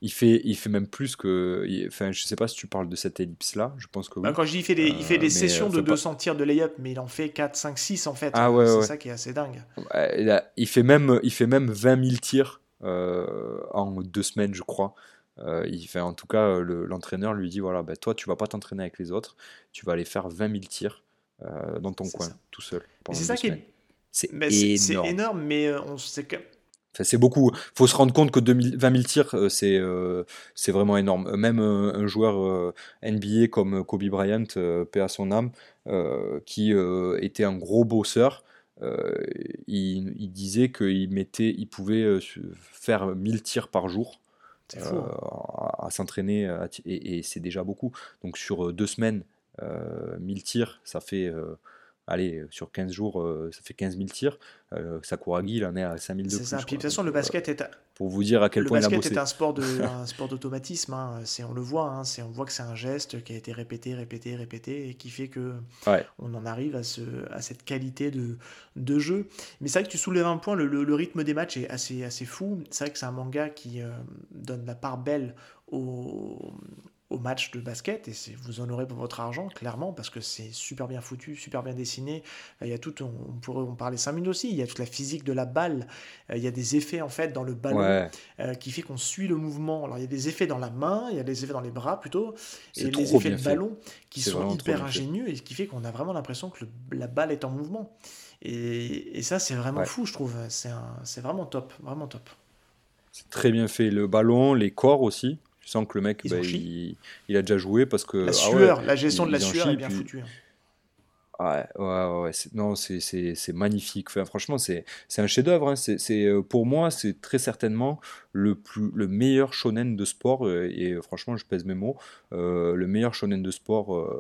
[SPEAKER 2] Il fait, il fait même plus que. Enfin, je sais pas si tu parles de cette ellipse-là, je pense que oui.
[SPEAKER 1] Bah, quand je dis il fait des, il fait des euh, sessions de 200 tirs de layup, mais il en fait 4, 5, 6 en fait.
[SPEAKER 2] Ah ouais,
[SPEAKER 1] c'est ça qui est assez dingue.
[SPEAKER 2] il, fait même, il fait même 20 000 tirs euh, en deux semaines, je crois. il fait, en tout cas, l'entraîneur lui dit voilà, bah, toi, tu vas pas t'entraîner avec les autres, tu vas aller faire 20 000 tirs. Euh, dans ton coin, tout seul.
[SPEAKER 1] C'est ça qui est. C'est énorme. énorme. mais euh, on sait que.
[SPEAKER 2] Enfin, c'est beaucoup. Il faut se rendre compte que 2000, 20 000 tirs, euh, c'est vraiment énorme. Même un joueur NBA comme Kobe Bryant, paix à son âme, qui était un gros bosseur, il, il, disait qu'il mettait, il pouvait faire 1000 tirs par jour. Fou, hein. à, s'entraîner et, et c'est déjà beaucoup. Donc sur deux semaines, 1000 euh, tirs, ça fait euh, allez, sur 15 jours, euh, ça fait 15 000 tirs. Sakuragi, il en est à 5000 de
[SPEAKER 1] plus. Ça. Puis, de toute façon, le basket est.
[SPEAKER 2] Pour vous dire à quel point
[SPEAKER 1] il
[SPEAKER 2] a bossé. Le
[SPEAKER 1] basket est un sport de, un sport d'automatisme. Hein. C'est, on le voit. Hein. C'est, on voit que c'est un geste qui a été répété, répété, répété, et qui fait que on en arrive à, ce, à cette qualité de, de jeu. Mais c'est vrai que tu soulèves un point. Le, le, rythme des matchs est assez, assez fou. C'est vrai que c'est un manga qui donne la part belle au, au match de basket et vous en aurez pour votre argent clairement parce que c'est super bien foutu, super bien dessiné. Il y a tout, on, pourrait en parler 5 minutes aussi. Il y a toute la physique de la balle. Euh, il y a des effets en fait dans le ballon euh, qui fait qu'on suit le mouvement. Alors il y a des effets dans la main, il y a des effets dans les bras plutôt et des effets de ballon qui sont hyper ingénieux et qui fait qu'on a vraiment l'impression que la balle est en mouvement. Et, et ça c'est vraiment fou je trouve. C'est vraiment top, vraiment top.
[SPEAKER 2] C'est très bien fait. Le ballon, les corps aussi. Sens que le mec, bah, il, il, a déjà joué parce que.
[SPEAKER 1] La ah sueur, la gestion de la sueur est bien foutue. Hein.
[SPEAKER 2] Ouais, ouais, ouais, non, c'est magnifique. Enfin, franchement, c'est un chef-d'œuvre. Hein. C'est euh, pour moi, c'est très certainement le plus le meilleur shonen de sport. Euh, et franchement, je pèse mes mots. Euh, le meilleur shonen de sport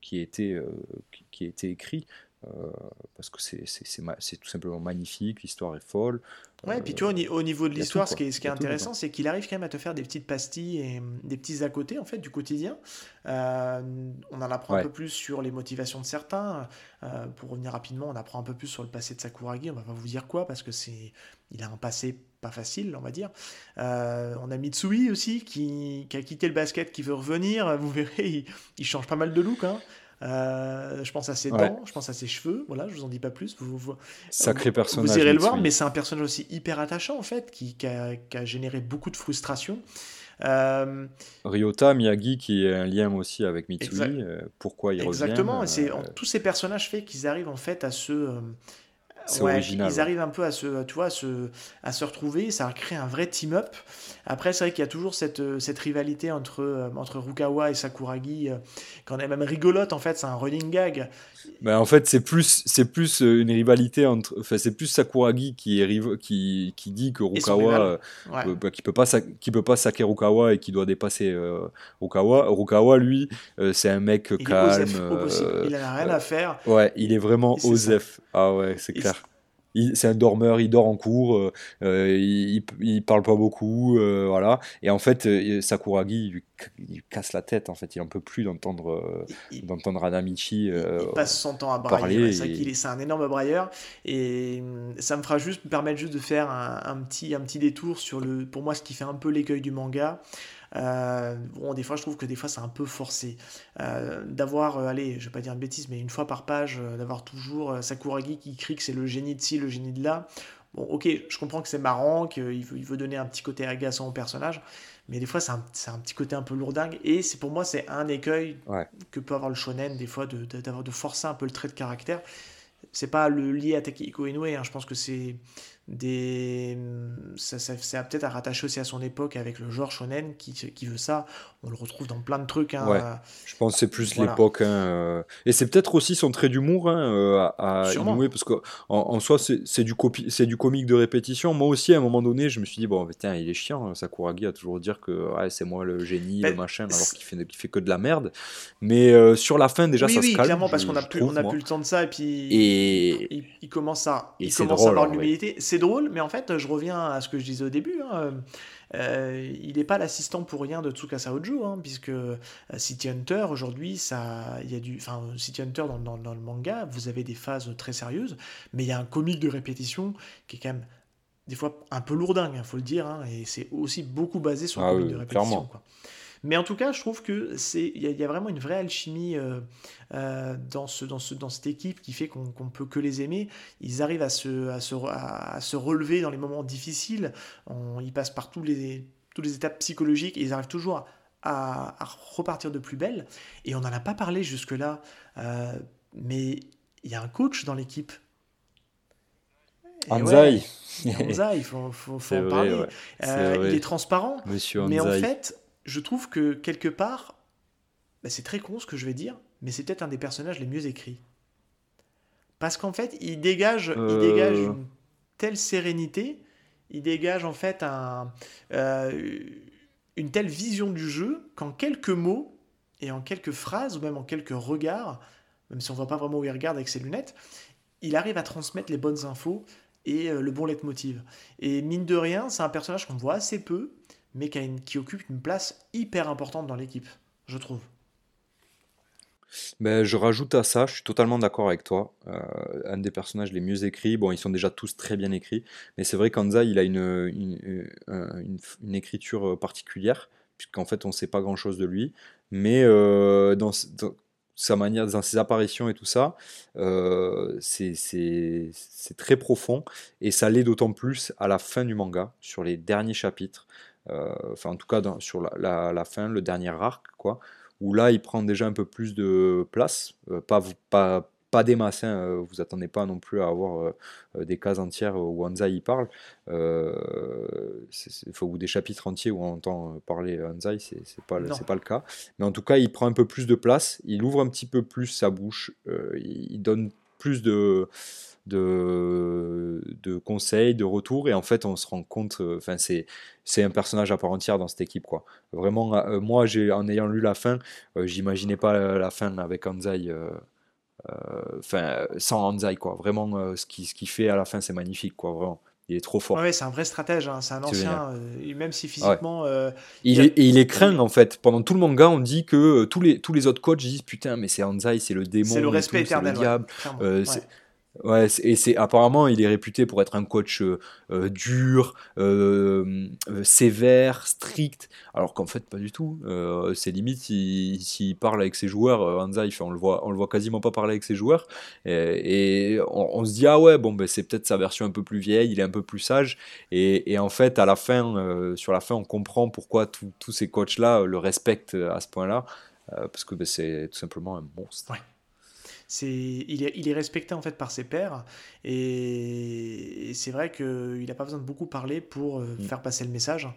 [SPEAKER 2] qui a été qui, qui, a été écrit. Parce que c'est tout simplement magnifique, l'histoire est folle,
[SPEAKER 1] Ouais, et puis tu vois, au, niveau de l'histoire, ce qui est, ce qui est intéressant, c'est qu'il arrive quand même à te faire des petites pastilles et hum, des petits à côté, en fait, du quotidien. Euh, on en apprend un peu plus sur les motivations de certains. Euh, pour revenir rapidement, on apprend un peu plus sur le passé de Sakuragi. On va pas vous dire quoi, parce que c'est, il a un passé pas facile, on va dire. Euh, on a Mitsui aussi, qui, qui, a quitté le basket, qui veut revenir. Vous verrez, il, il change pas mal de look. Hein. Euh, je pense à ses dents, je pense à ses cheveux. Voilà, je vous en dis pas plus. Vous, vous,
[SPEAKER 2] Sacré personnage.
[SPEAKER 1] Vous irez le voir, mais c'est un personnage aussi hyper attachant en fait, qui, a, généré beaucoup de frustration.
[SPEAKER 2] Euh... Ryota Miyagi qui est un lien aussi avec Mitsui. Euh, pourquoi il
[SPEAKER 1] Exactement.
[SPEAKER 2] revient
[SPEAKER 1] Exactement. Euh, tous ces personnages fait qu'ils arrivent en fait à se ouais, Ils arrivent un peu à se, tu vois, à se, à se retrouver, ça crée un vrai team-up. Après, c'est vrai qu'il y a toujours cette, euh, cette rivalité entre, euh, entre Rukawa et Sakuragi, euh, quand est même rigolote, en fait, c'est un running gag.
[SPEAKER 2] Ben, en fait, c'est plus, c'est plus une rivalité entre. Enfin, c'est plus Sakuragi qui, est, qui, qui dit que Rukawa. Bah, qui peut pas, qui peut pas saquer Rukawa et qui doit dépasser Rukawa. Rukawa, lui, c'est un mec calme.
[SPEAKER 1] il a rien à faire.
[SPEAKER 2] Ouais, il est vraiment Osef. Ah ouais, c'est clair c'est un dormeur, il dort en cours, euh, euh, il, il, parle pas beaucoup, euh, voilà. Et en fait, Sakuragi, il lui casse la tête, en fait, il en peut plus d'entendre d'entendre Adamichi
[SPEAKER 1] il passe son temps à brailler, c'est un énorme brailleur, et hum, ça me fera juste, me permettre juste de faire un, un, petit, un petit détour sur, le, pour moi, ce qui fait un peu l'écueil du manga, euh, bon, des fois, je trouve que des fois, c'est un peu forcé. Euh, d'avoir, euh, allez, je vais pas dire une bêtise, mais une fois par page, d'avoir toujours Sakuragi qui crie que c'est le génie de ci, le génie de là. Bon, ok, je comprends que c'est marrant, qu'il veut, il veut donner un petit côté agaçant au personnage, mais des fois, c'est un, un, petit côté un peu lourdingue. Et c'est pour moi, c'est un écueil que peut avoir le shonen, des fois, de, de, de, forcer un peu le trait de caractère. C'est pas le lié à Takehiko Inoue, hein, je pense que c'est des ça, ça, peut-être à rattacher aussi à son époque avec le genre shonen qui veut ça on le retrouve dans plein de trucs hein.
[SPEAKER 2] ouais je pense que c'est plus l'époque hein, euh. et c'est peut-être aussi son trait d'humour hein, euh, à, à Inoue parce qu'en en, soi c'est du c'est du comique de répétition moi aussi à un moment donné je me suis dit bon tiens il est chiant Sakuragi a toujours dire que ouais, c'est moi le génie le ben, machin alors qu'il fait qu'il fait que de la merde mais euh, sur la fin déjà ça
[SPEAKER 1] oui,
[SPEAKER 2] se calme
[SPEAKER 1] clairement parce qu'on a plus on a plus le temps de ça et puis et il, commence à il commence à avoir l'humilité c'est drôle, mais en fait, je reviens à ce que je disais au début. Hein, euh, il n'est pas l'assistant pour rien de Tsukasa Ojo, hein, puisque euh, City Hunter, aujourd'hui, ça, il y a du, enfin, City Hunter dans, dans, le manga, vous avez des phases très sérieuses, mais il y a un comique de répétition qui est quand même des fois un peu lourdingue, il faut le dire, hein, et c'est aussi beaucoup basé sur le ah comique de répétition. Quoi. Mais en tout cas, je trouve que c'est il y, a vraiment une vraie alchimie euh, euh, dans, ce, dans, ce, dans cette équipe qui fait qu'on ne peut que les aimer. Ils arrivent à se, à se, à, se relever dans les moments difficiles. On, ils passent par tous les, toutes les étapes psychologiques et ils arrivent toujours à, repartir de plus belle. Et on n'en a pas parlé jusque-là, euh, mais il y a un coach dans l'équipe.
[SPEAKER 2] Anzai.
[SPEAKER 1] Anzai, il faut, faut, faut en parler. il est transparent. Monsieur mais en fait, je trouve que quelque part, bah, c'est très con ce que je vais dire, mais c'est peut-être un des personnages les mieux écrits. Parce qu'en fait, il dégage, il euh. dégage une telle sérénité, il dégage en fait un, euh, une telle vision du jeu qu'en quelques mots et en quelques phrases ou même en quelques regards, même si on voit pas vraiment où il regarde avec ses lunettes, il arrive à transmettre les bonnes infos et euh, le bon leitmotiv. Et mine de rien, c'est un personnage qu'on voit assez peu, mais qui, occupe une place hyper importante dans l'équipe, je trouve.
[SPEAKER 2] Ben, je rajoute à ça, je suis totalement d'accord avec toi. Euh, un des personnages les mieux écrits, bon, ils sont déjà tous très bien écrits, mais c'est vrai qu'Anza, il a une, une, écriture particulière, puisqu'en fait, on ne sait pas grand-chose de lui, mais euh, dans, sa manière, dans ses apparitions et tout ça, euh, c'est très profond, et ça l'est d'autant plus à la fin du manga, sur les derniers chapitres. Euh, enfin en tout cas sur la, fin, le dernier arc, quoi, où là il prend déjà un peu plus de place, euh, pas, pas, pas des masses, hein, euh, vous attendez pas non plus à avoir des cases entières où Anzai y parle, faut, ou des chapitres entiers où on entend parler Anzai, c'est pas, pas le cas. Mais en tout cas, il prend un peu plus de place, il ouvre un petit peu plus sa bouche, il donne plus de, de, de conseils, de retours, et en fait on se rend compte, euh, enfin c'est c'est un personnage à part entière dans cette équipe quoi. Vraiment, euh, moi j'ai en ayant lu la fin, euh, j'imaginais pas la fin avec Anzai, enfin sans Anzai quoi. Vraiment, ce qui ce qu'il fait à la fin c'est magnifique quoi, vraiment. Il est trop fort.
[SPEAKER 1] Ouais, c'est un vrai stratège, hein. c'est un ancien, même si physiquement.
[SPEAKER 2] il, est, il est craint en fait. Pendant tout le manga, on dit que tous, les, tous les autres coachs disent Putain, mais c'est Anzai, c'est le démon. C'est le respect éternel. Le diable. Ouais, et c'est apparemment il est réputé pour être un coach euh, euh, dur, euh, sévère, strict, alors qu'en fait pas du tout. c'est limite s'il parle avec ses joueurs, Hansa, il fait, on le voit, on le voit quasiment pas parler avec ses joueurs, et, on, se dit ah ouais bon ben c'est peut-être sa version un peu plus vieille, il est un peu plus sage, et, en fait à la fin, sur la fin on comprend pourquoi tous ces coachs là le respectent à ce point-là, parce que ben, c'est tout simplement un monstre.
[SPEAKER 1] C'est, il, est, il est respecté en fait par ses pairs et, c'est vrai qu'il n'a pas besoin de beaucoup parler pour euh, mm. faire passer le message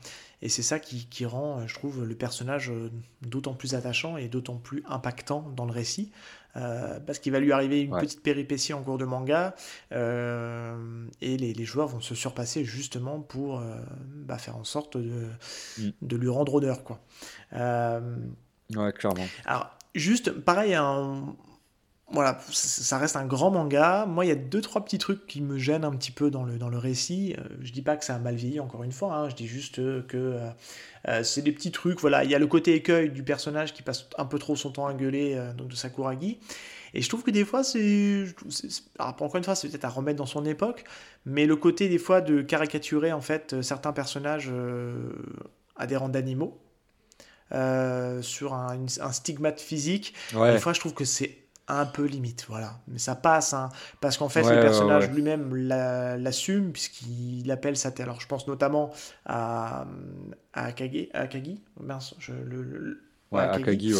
[SPEAKER 1] et c'est ça qui, qui, rend, je trouve, le personnage euh, d'autant plus attachant et d'autant plus impactant dans le récit euh, parce qu'il va lui arriver une petite péripétie en cours de manga et les, les, joueurs vont se surpasser justement pour bah, faire en sorte de, mm. de, lui rendre honneur quoi.
[SPEAKER 2] ouais, clairement.
[SPEAKER 1] Alors, juste, pareil, un, voilà, ça reste un grand manga. Moi, il y a deux, trois petits trucs qui me gênent un petit peu dans le, dans le récit. Euh, je dis pas que ça a mal vieilli, encore une fois. Hein. Je dis juste que euh, euh, c'est des petits trucs. Voilà, il y a le côté écueil du personnage qui passe un peu trop son temps à gueuler, donc de Sakuragi. Et je trouve que des fois, c'est. encore une fois, c'est peut-être à remettre dans son époque, mais le côté des fois de caricaturer en fait certains personnages rangs d'animaux. sur un, un, stigmate physique. Des fois, je trouve que c'est un peu limite, voilà. Mais ça passe, hein, parce qu'en fait, le personnage lui-même l'assume, puisqu'il appelle sa Alors, je pense notamment à, à, Kage, à Kagi, mince, je, le,
[SPEAKER 2] Akagi,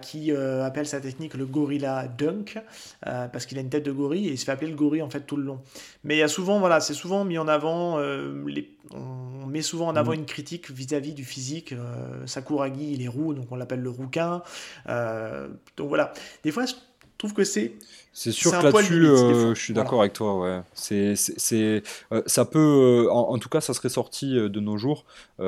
[SPEAKER 1] qui appelle sa technique le gorilla dunk, parce qu'il a une tête de gorille et il se fait appeler le gorille en fait tout le long. Mais il y a souvent, voilà, c'est souvent mis en avant, les, on met souvent en avant mm. une critique vis-à-vis du physique. Sakuragi, il est roux, donc on l'appelle le rouquin. donc voilà, des fois trouve que c'est
[SPEAKER 2] c'est sûr que là-dessus, euh, je suis d'accord avec toi. Ouais. C'est, c'est, euh, ça peut, euh, en, tout cas, ça serait sorti de nos jours. ça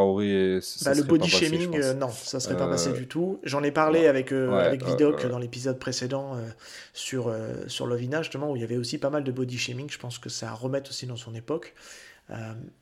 [SPEAKER 2] aurait.
[SPEAKER 1] bah, le body shaming, non, ça serait pas passé du tout. J'en ai parlé avec, avec Vidoc dans l'épisode précédent sur, sur Lovina, justement, où il y avait aussi pas mal de body shaming. Je pense que ça remet aussi dans son époque.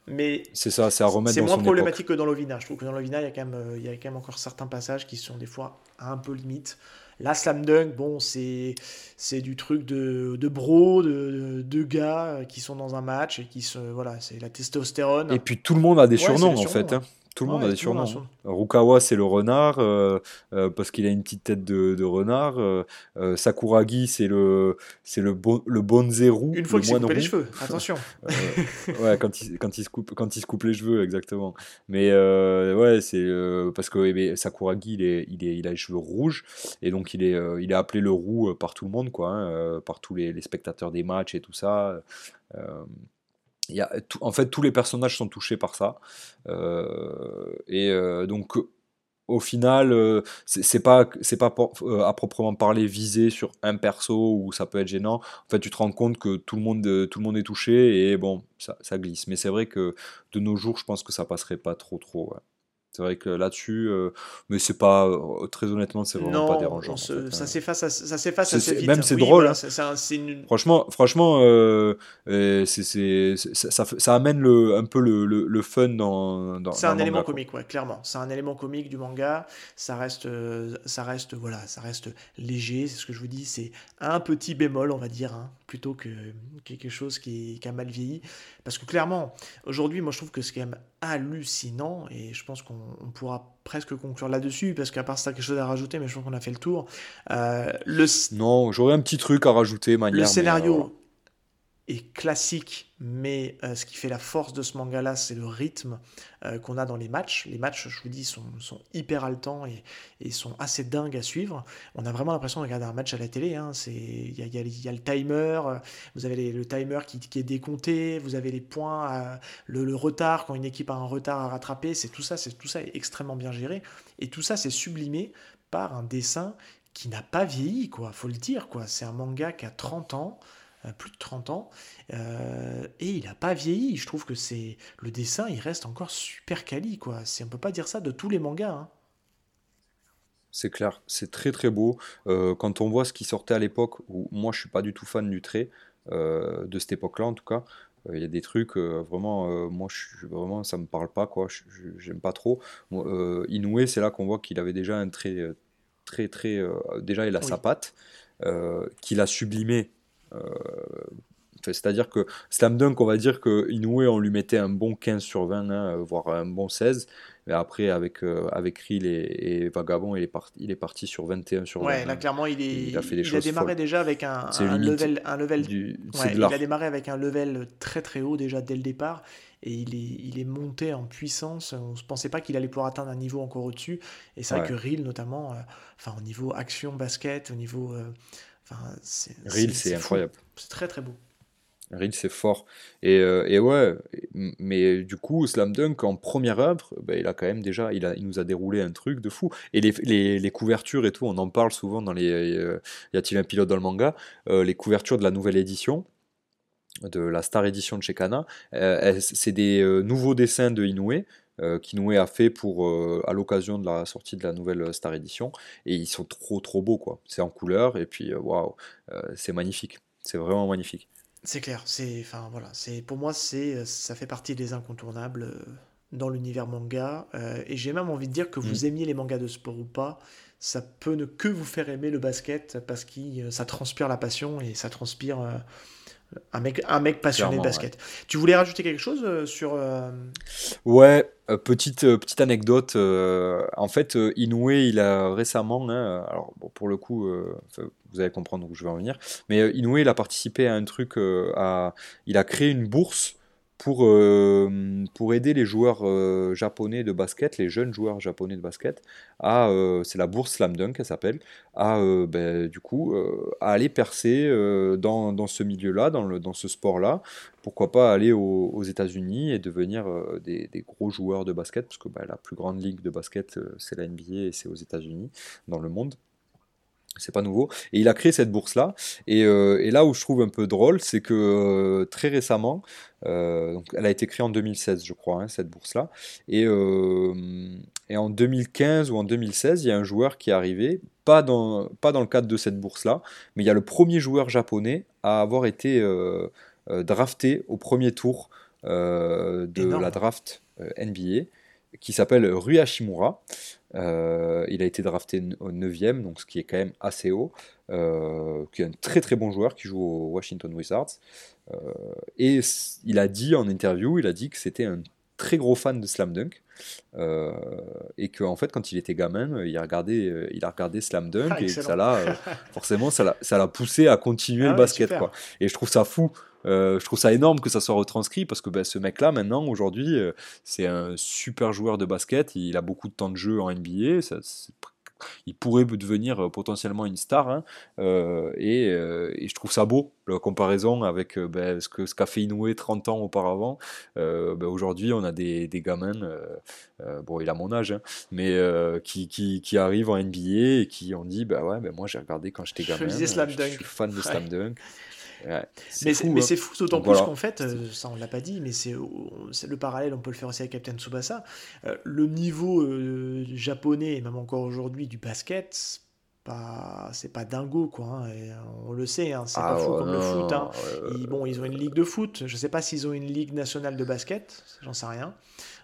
[SPEAKER 1] mais
[SPEAKER 2] c'est ça, c'est à remettre
[SPEAKER 1] C'est moins problématique que dans Lovina. Je trouve que dans Lovina, il y, a quand même, il y a quand même encore certains passages qui sont des fois un peu limites. La slam dunk, bon, c'est c'est du truc de, de bro, de, de, gars qui sont dans un match et qui se voilà, c'est la testostérone.
[SPEAKER 2] Et puis tout le monde a des surnoms en fait. Hein. Tout le monde a des surnoms. Rukawa, c'est le renard, euh, euh, parce qu'il a une petite tête de, de renard. Euh, Sakuragi, c'est le, c'est le, bon, le bonzeru.
[SPEAKER 1] Une fois qu'il s'est coupé les cheveux, attention.
[SPEAKER 2] ouais, quand il, quand, il se coupe, quand il se coupe les cheveux, exactement. Mais ouais, c'est parce que eh Sakuragi, il, est, il, est, il a les cheveux rouges, et donc il est, il est appelé le roux par tout le monde, quoi, hein, par tous les, les, spectateurs des matchs et tout ça en fait, tous les personnages sont touchés par ça. Euh, et euh, donc, au final, euh, c'est pas, c'est pas à proprement parler visé sur un perso où ça peut être gênant. En fait, tu te rends compte que tout le monde, tout le monde est touché et bon, ça, ça glisse. Mais c'est vrai que de nos jours, je pense que ça passerait pas trop, trop. C'est vrai que là-dessus, euh, mais c'est pas, euh, très honnêtement, c'est vraiment pas dérangeant.
[SPEAKER 1] ça hein. s'efface ça s'efface
[SPEAKER 2] assez vite. Même c'est drôle. Hein. Franchement, franchement euh, c'est, ça, ça, amène le, un peu le, le, fun dans. dans
[SPEAKER 1] c'est un élément comique, ouais, clairement. C'est un élément comique du manga. Ça reste, ça reste, voilà, ça reste léger. C'est ce que je vous dis. C'est un petit bémol, on va dire, hein, plutôt que quelque chose qui, qui a mal vieilli. Parce que clairement, aujourd'hui, moi, je trouve que c'est quand même hallucinant et je pense qu'on on pourra presque conclure là-dessus, parce qu'à part ça, quelque chose à rajouter, mais je pense qu'on a fait le tour. Euh, le...
[SPEAKER 2] Non, j'aurais un petit truc à rajouter, manière.
[SPEAKER 1] Le scénario euh, classique mais euh, ce qui fait la force de ce manga-là, c'est le rythme euh, qu'on a dans les matchs. Les matchs, je vous dis, sont, hyper haletants et, sont assez dingues à suivre. On a vraiment l'impression de regarder un match à la télé. Hein. Il y a, y, y a, le timer, euh, vous avez le timer qui, qui, est décompté, vous avez les points, le, le, retard, quand une équipe a un retard à rattraper, c'est tout ça, c'est tout ça est extrêmement bien géré. Et tout ça, c'est sublimé par un dessin qui n'a pas vieilli, quoi, faut le dire. quoi. C'est un manga qui a 30 ans. Euh, plus de 30 ans, euh, et il n'a pas vieilli. Je trouve que c'est le dessin, il reste encore super quali, quoi. C'est, on peut pas dire ça de tous les mangas. Hein.
[SPEAKER 2] C'est clair, c'est très très beau. Euh, quand on voit ce qui sortait à l'époque, où moi je suis pas du tout fan du trait, de cette époque-là en tout cas, il y a des trucs vraiment, moi je, vraiment ça me parle pas, quoi. J'aime pas trop. Inoue, c'est là qu'on voit qu'il avait déjà un trait très très. déjà il a sa patte, qu'il a sublimé euh, c'est-à-dire que Slam Dunk, on va dire que Inoue, on lui mettait un bon 15 sur 20, hein, voire un bon 16. Mais après, avec, euh, avec Rill et, Vagabond, il est, parti, il est parti sur 21 sur
[SPEAKER 1] 20. Ouais, là, clairement, il, est, il a, fait des il a démarré déjà avec un, level. Un level il a démarré avec un level très très haut déjà dès le départ. Et il est, il est monté en puissance. On ne pensait pas qu'il allait pouvoir atteindre un niveau encore au-dessus. Et c'est vrai que Rill, notamment, euh, enfin, au niveau action, basket, au niveau.
[SPEAKER 2] Enfin, c'est incroyable.
[SPEAKER 1] C'est très très beau.
[SPEAKER 2] Real, c'est fort. Et, euh, et, ouais, mais du coup, Slam Dunk, en première œuvre, ben, il a quand même déjà, il, a, il nous a déroulé un truc de fou. Et les, les, les couvertures et tout, on en parle souvent dans les. Euh, y a-t-il un pilote dans le manga euh, Les couvertures de la nouvelle édition, de la Star Edition de chez Kana, c'est des nouveaux dessins de Inoue. Euh, qu'Inoue a fait pour, euh, à l'occasion de la sortie de la nouvelle Star Edition. Et ils sont trop trop beaux, quoi. C'est en couleur, et puis euh, waouh, c'est magnifique. C'est vraiment magnifique.
[SPEAKER 1] C'est clair, c'est, enfin voilà, c'est pour moi c'est, ça fait partie des incontournables dans l'univers manga. et j'ai même envie de dire que vous mm. aimiez les mangas de sport ou pas, ça peut ne que vous faire aimer le basket parce que ça transpire la passion et ça transpire un mec, un mec passionné de basket. Tu voulais rajouter quelque chose euh, sur. Euh,
[SPEAKER 2] ouais, euh, petite, petite anecdote. en fait, Inoue, il a récemment, hein, alors pour le coup, vous allez comprendre où je vais en venir, mais Inoue, il a participé à un truc, il a créé une bourse pour, euh, pour aider les joueurs euh, japonais de basket, les jeunes joueurs japonais de basket, à, euh, c'est la bourse Slam Dunk, elle s'appelle, à, ben, du coup, à aller percer dans, dans, ce milieu-là, dans, dans ce sport-là. Pourquoi pas aller aux, États-Unis et devenir des, des, gros joueurs de basket, parce que ben, la plus grande ligue de basket, c'est la NBA et c'est aux États-Unis, dans le monde c'est pas nouveau. Et il a créé cette bourse-là. Et, euh, et, là où je trouve un peu drôle, c'est que euh, très récemment, euh, donc elle a été créée en 2016, je crois, hein, cette bourse-là. Et, et, en 2015 ou en 2016, il y a un joueur qui est arrivé, pas dans, pas dans le cadre de cette bourse-là, mais il y a le premier joueur japonais à avoir été drafté au premier tour de la draft NBA qui s'appelle Rui Hashimura. Euh, il a été drafté au 9e, donc ce qui est quand même assez haut. Euh, qui est un très très bon joueur qui joue au Washington Wizards. Euh, et il a dit en interview, il a dit que c'était un très gros fan de Slam Dunk. et que en fait quand il était gamin il a regardé il a regardé Slam Dunk ah, et ça l'a forcément ça l'a poussé à continuer ah le basket quoi. et je trouve ça fou euh, je trouve ça énorme que ça soit retranscrit parce que ben, ce mec-là, maintenant, aujourd'hui, euh, c'est un super joueur de basket. Il a beaucoup de temps de jeu en NBA. il pourrait devenir euh, potentiellement une star. Hein. et, je trouve ça beau, la comparaison avec ben, ce qu'a ce fait Inoue 30 ans auparavant. Ben, aujourd'hui, on a des, des gamins, bon, il a mon âge, hein, mais qui, qui, qui, arrivent en NBA et qui ont dit bah ouais, moi j'ai regardé quand j'étais gamin. Je, suis fan de Slam Dunk
[SPEAKER 1] mais c'est fou, hein. fou d'autant plus qu'en fait, euh, ça on l'a pas dit, mais c'est le parallèle, on peut le faire aussi avec Captain Tsubasa. Euh, le niveau euh, japonais, et même encore aujourd'hui, du basket, c'est pas dingo quoi hein, on le sait hein, c'est pas ah fou comme le foot ils, bon ils ont une ligue de foot je sais pas s'ils ont une ligue nationale de basket j'en sais rien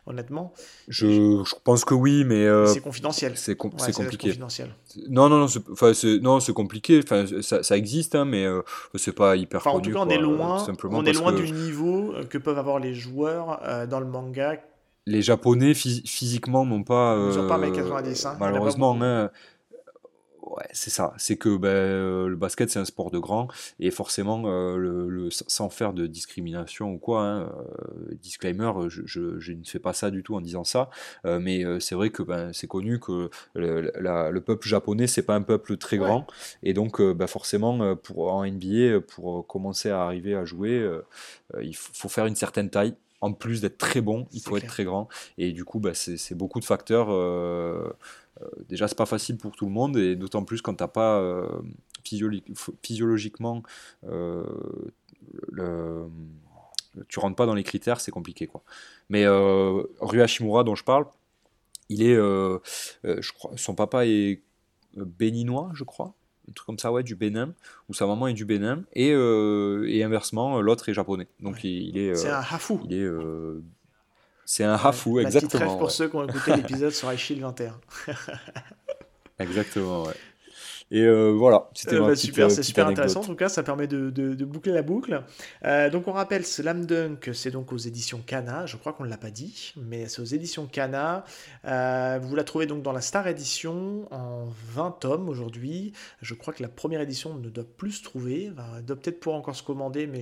[SPEAKER 1] honnêtement.
[SPEAKER 2] Je, je, pense que oui, mais.
[SPEAKER 1] Euh, c'est confidentiel.
[SPEAKER 2] C'est compliqué. Confidentiel. Non, non, non, c'est non, compliqué. Enfin, ça, ça existe, hein, mais euh, c'est pas hyper enfin, connu.
[SPEAKER 1] En tout cas, on est loin, on est loin du niveau euh, que peuvent avoir les joueurs dans le manga.
[SPEAKER 2] Les Japonais physiquement n'ont pas.
[SPEAKER 1] Ils n'ont pas 90. Hein,
[SPEAKER 2] malheureusement, hein, Ouais, c'est ça. C'est que ben, euh, le basket, c'est un sport de grand. Et forcément, euh, le, sans faire de discrimination ou quoi, hein, euh, disclaimer, je, je, ne fais pas ça du tout en disant ça. mais c'est vrai que ben, c'est connu que le, le, peuple japonais, c'est pas un peuple très grand. Et donc, ben, forcément, pour, en NBA, pour commencer à arriver à jouer, il faut faire une certaine taille en plus d'être très bon, il faut être très grand. Et du coup, bah, c'est beaucoup de facteurs. Euh, déjà, c'est pas facile pour tout le monde, et d'autant plus quand t'as pas euh, physiologiquement le, tu rentres pas dans les critères, c'est compliqué quoi. Mais Ryu Hashimura dont je parle, il est, je crois, son papa est béninois, je crois un truc comme ça, ouais, du Bénin, où sa maman est du Bénin, et, euh, et inversement, l'autre est japonais. Donc il, est.
[SPEAKER 1] c'est un hafu.
[SPEAKER 2] Il est. Euh, c'est un hafu, exactement.
[SPEAKER 1] pour ceux qui ont écouté l'épisode sur Aishil 21.
[SPEAKER 2] exactement, ouais. Et euh, voilà,
[SPEAKER 1] c'était euh, bah, super, c'est super intéressant. En tout cas, ça permet de, de, boucler la boucle. Euh, donc, on rappelle, Slam Dunk, c'est donc aux éditions Kana. Je crois qu'on ne l'a pas dit, mais c'est aux éditions Kana. vous la trouvez donc dans la Star Edition en 20 tomes aujourd'hui. Je crois que la première édition ne doit plus se trouver. elle doit peut-être pouvoir encore se commander, mais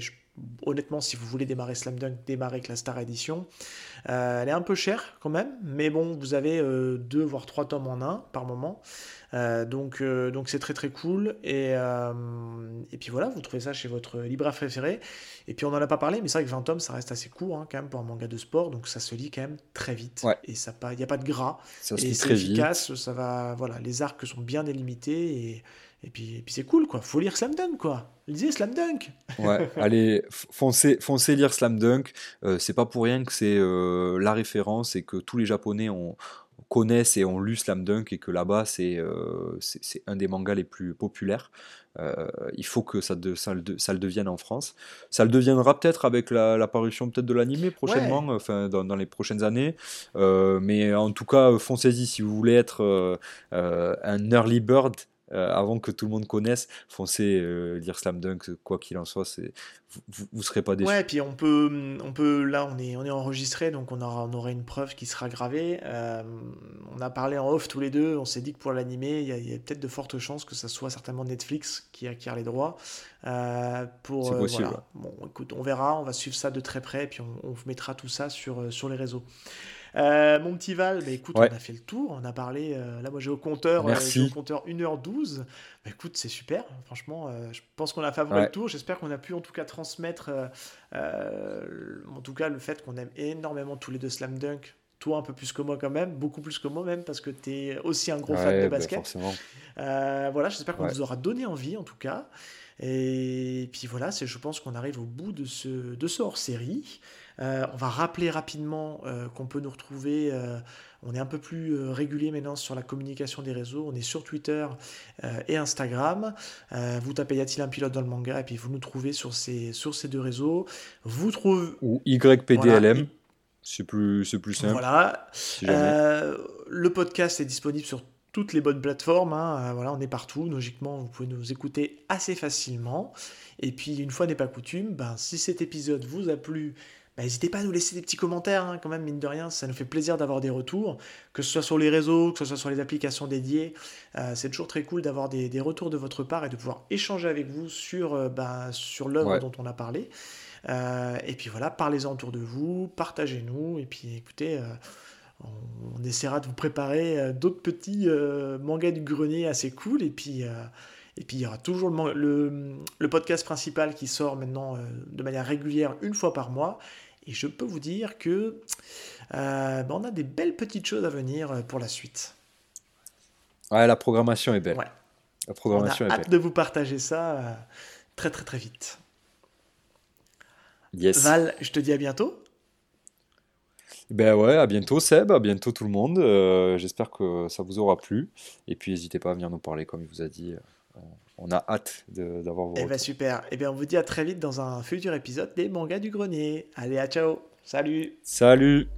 [SPEAKER 1] honnêtement, si vous voulez démarrer Slam Dunk, démarrez avec la Star Edition. elle est un peu chère quand même, mais bon, vous avez deux voire trois tomes en un par moment. Euh, donc euh, donc c'est très très cool. Et, euh, et puis voilà, vous trouvez ça chez votre libraire préféré. Et puis on n'en a pas parlé, mais c'est vrai que 20 tomes, ça reste assez court hein, quand même pour un manga de sport. Donc ça se lit quand même très vite. Et il n'y a pas de gras. Ça se et c'est efficace. Ça va, voilà, les arcs sont bien délimités. Et, et puis, et puis c'est cool, quoi. Faut lire Slam Dunk, quoi. Lisez Slam Dunk.
[SPEAKER 2] ouais, allez, foncez, foncez lire Slam Dunk. c'est pas pour rien que c'est la référence et que tous les Japonais ont, connaissent et ont lu Slam Dunk et que là-bas euh, c'est c'est un des mangas les plus populaires. Euh, il faut que ça, de, ça, le, ça, le, devienne en France. Ça le deviendra peut-être avec l'apparition peut-être de l'animé prochainement, enfin dans, dans, les prochaines années. Euh, mais en tout cas, foncez-y si vous voulez être un early bird avant que tout le monde connaisse, foncez lire Slam Dunk, quoi qu'il en soit, c'est vous, vous serez pas déçus.
[SPEAKER 1] Ouais, et puis on peut, on peut, là on est, on est enregistré, donc on aura, on aura une preuve qui sera gravée. on a parlé en off tous les deux, on s'est dit que pour l'animer, il y a, peut-être de fortes chances que ça soit certainement Netflix qui acquiert les droits. pour,
[SPEAKER 2] c'est possible.
[SPEAKER 1] Bon, écoute, on verra, on va suivre ça de très près, et puis on, on mettra tout ça sur, sur les réseaux. Euh, mon petit Val, bah, écoute, on a fait le tour, on a parlé. Euh, là, moi, j'ai au compteur, euh, au compteur 1h12. Bah, écoute, c'est super. Franchement, je pense qu'on a fait le tour. J'espère qu'on a pu en tout cas transmettre, en tout cas, le fait qu'on aime énormément tous les deux Slam Dunk. Toi, un peu plus que moi, quand même, beaucoup plus que moi, même, parce que tu es aussi un gros fan de bah, basket. voilà, j'espère qu'on vous aura donné envie, en tout cas. Et puis voilà, je pense qu'on arrive au bout de ce, de ce hors-série. Euh, on va rappeler rapidement euh, qu'on peut nous retrouver. Euh, on est un peu plus régulier maintenant sur la communication des réseaux. On est sur Twitter et Instagram. vous tapez Y a-t-il un pilote dans le manga et puis vous nous trouvez sur ces, sur ces deux réseaux. Vous trouvez.
[SPEAKER 2] Ou YPDLM. C'est plus, plus simple.
[SPEAKER 1] Voilà. le podcast est disponible sur toutes les bonnes plateformes. Hein. voilà, on est partout. Logiquement, vous pouvez nous écouter assez facilement. Et puis, une fois n'est pas coutume, ben, si cet épisode vous a plu, bah, n'hésitez pas à nous laisser des petits commentaires, hein, quand même, mine de rien, ça nous fait plaisir d'avoir des retours, que ce soit sur les réseaux, que ce soit sur les applications dédiées. Euh, c'est toujours très cool d'avoir des, retours de votre part et de pouvoir échanger avec vous sur, euh, bah, sur l'œuvre dont on a parlé. Euh, et puis voilà, parlez-en autour de vous, partagez-nous, et puis écoutez, on, essaiera de vous préparer d'autres petits mangas du grenier assez cool, et puis. Et puis il y aura toujours le, le, podcast principal qui sort maintenant de manière régulière une fois par mois. Et je peux vous dire que euh, ben, on a des belles petites choses à venir euh, pour la suite.
[SPEAKER 2] Ouais, la programmation est belle. Ouais.
[SPEAKER 1] La programmation on a hâte de vous partager ça euh, très très très vite. Yes. Val, je te dis à bientôt.
[SPEAKER 2] Ben ouais, à bientôt Seb, à bientôt tout le monde. J'espère que ça vous aura plu. Et puis n'hésitez pas à venir nous parler comme il vous a dit on a hâte d'avoir vos.
[SPEAKER 1] Eh bien, super. Et eh bien, on vous dit à très vite dans un futur épisode des mangas du grenier. Allez, à ciao. Salut.
[SPEAKER 2] Salut.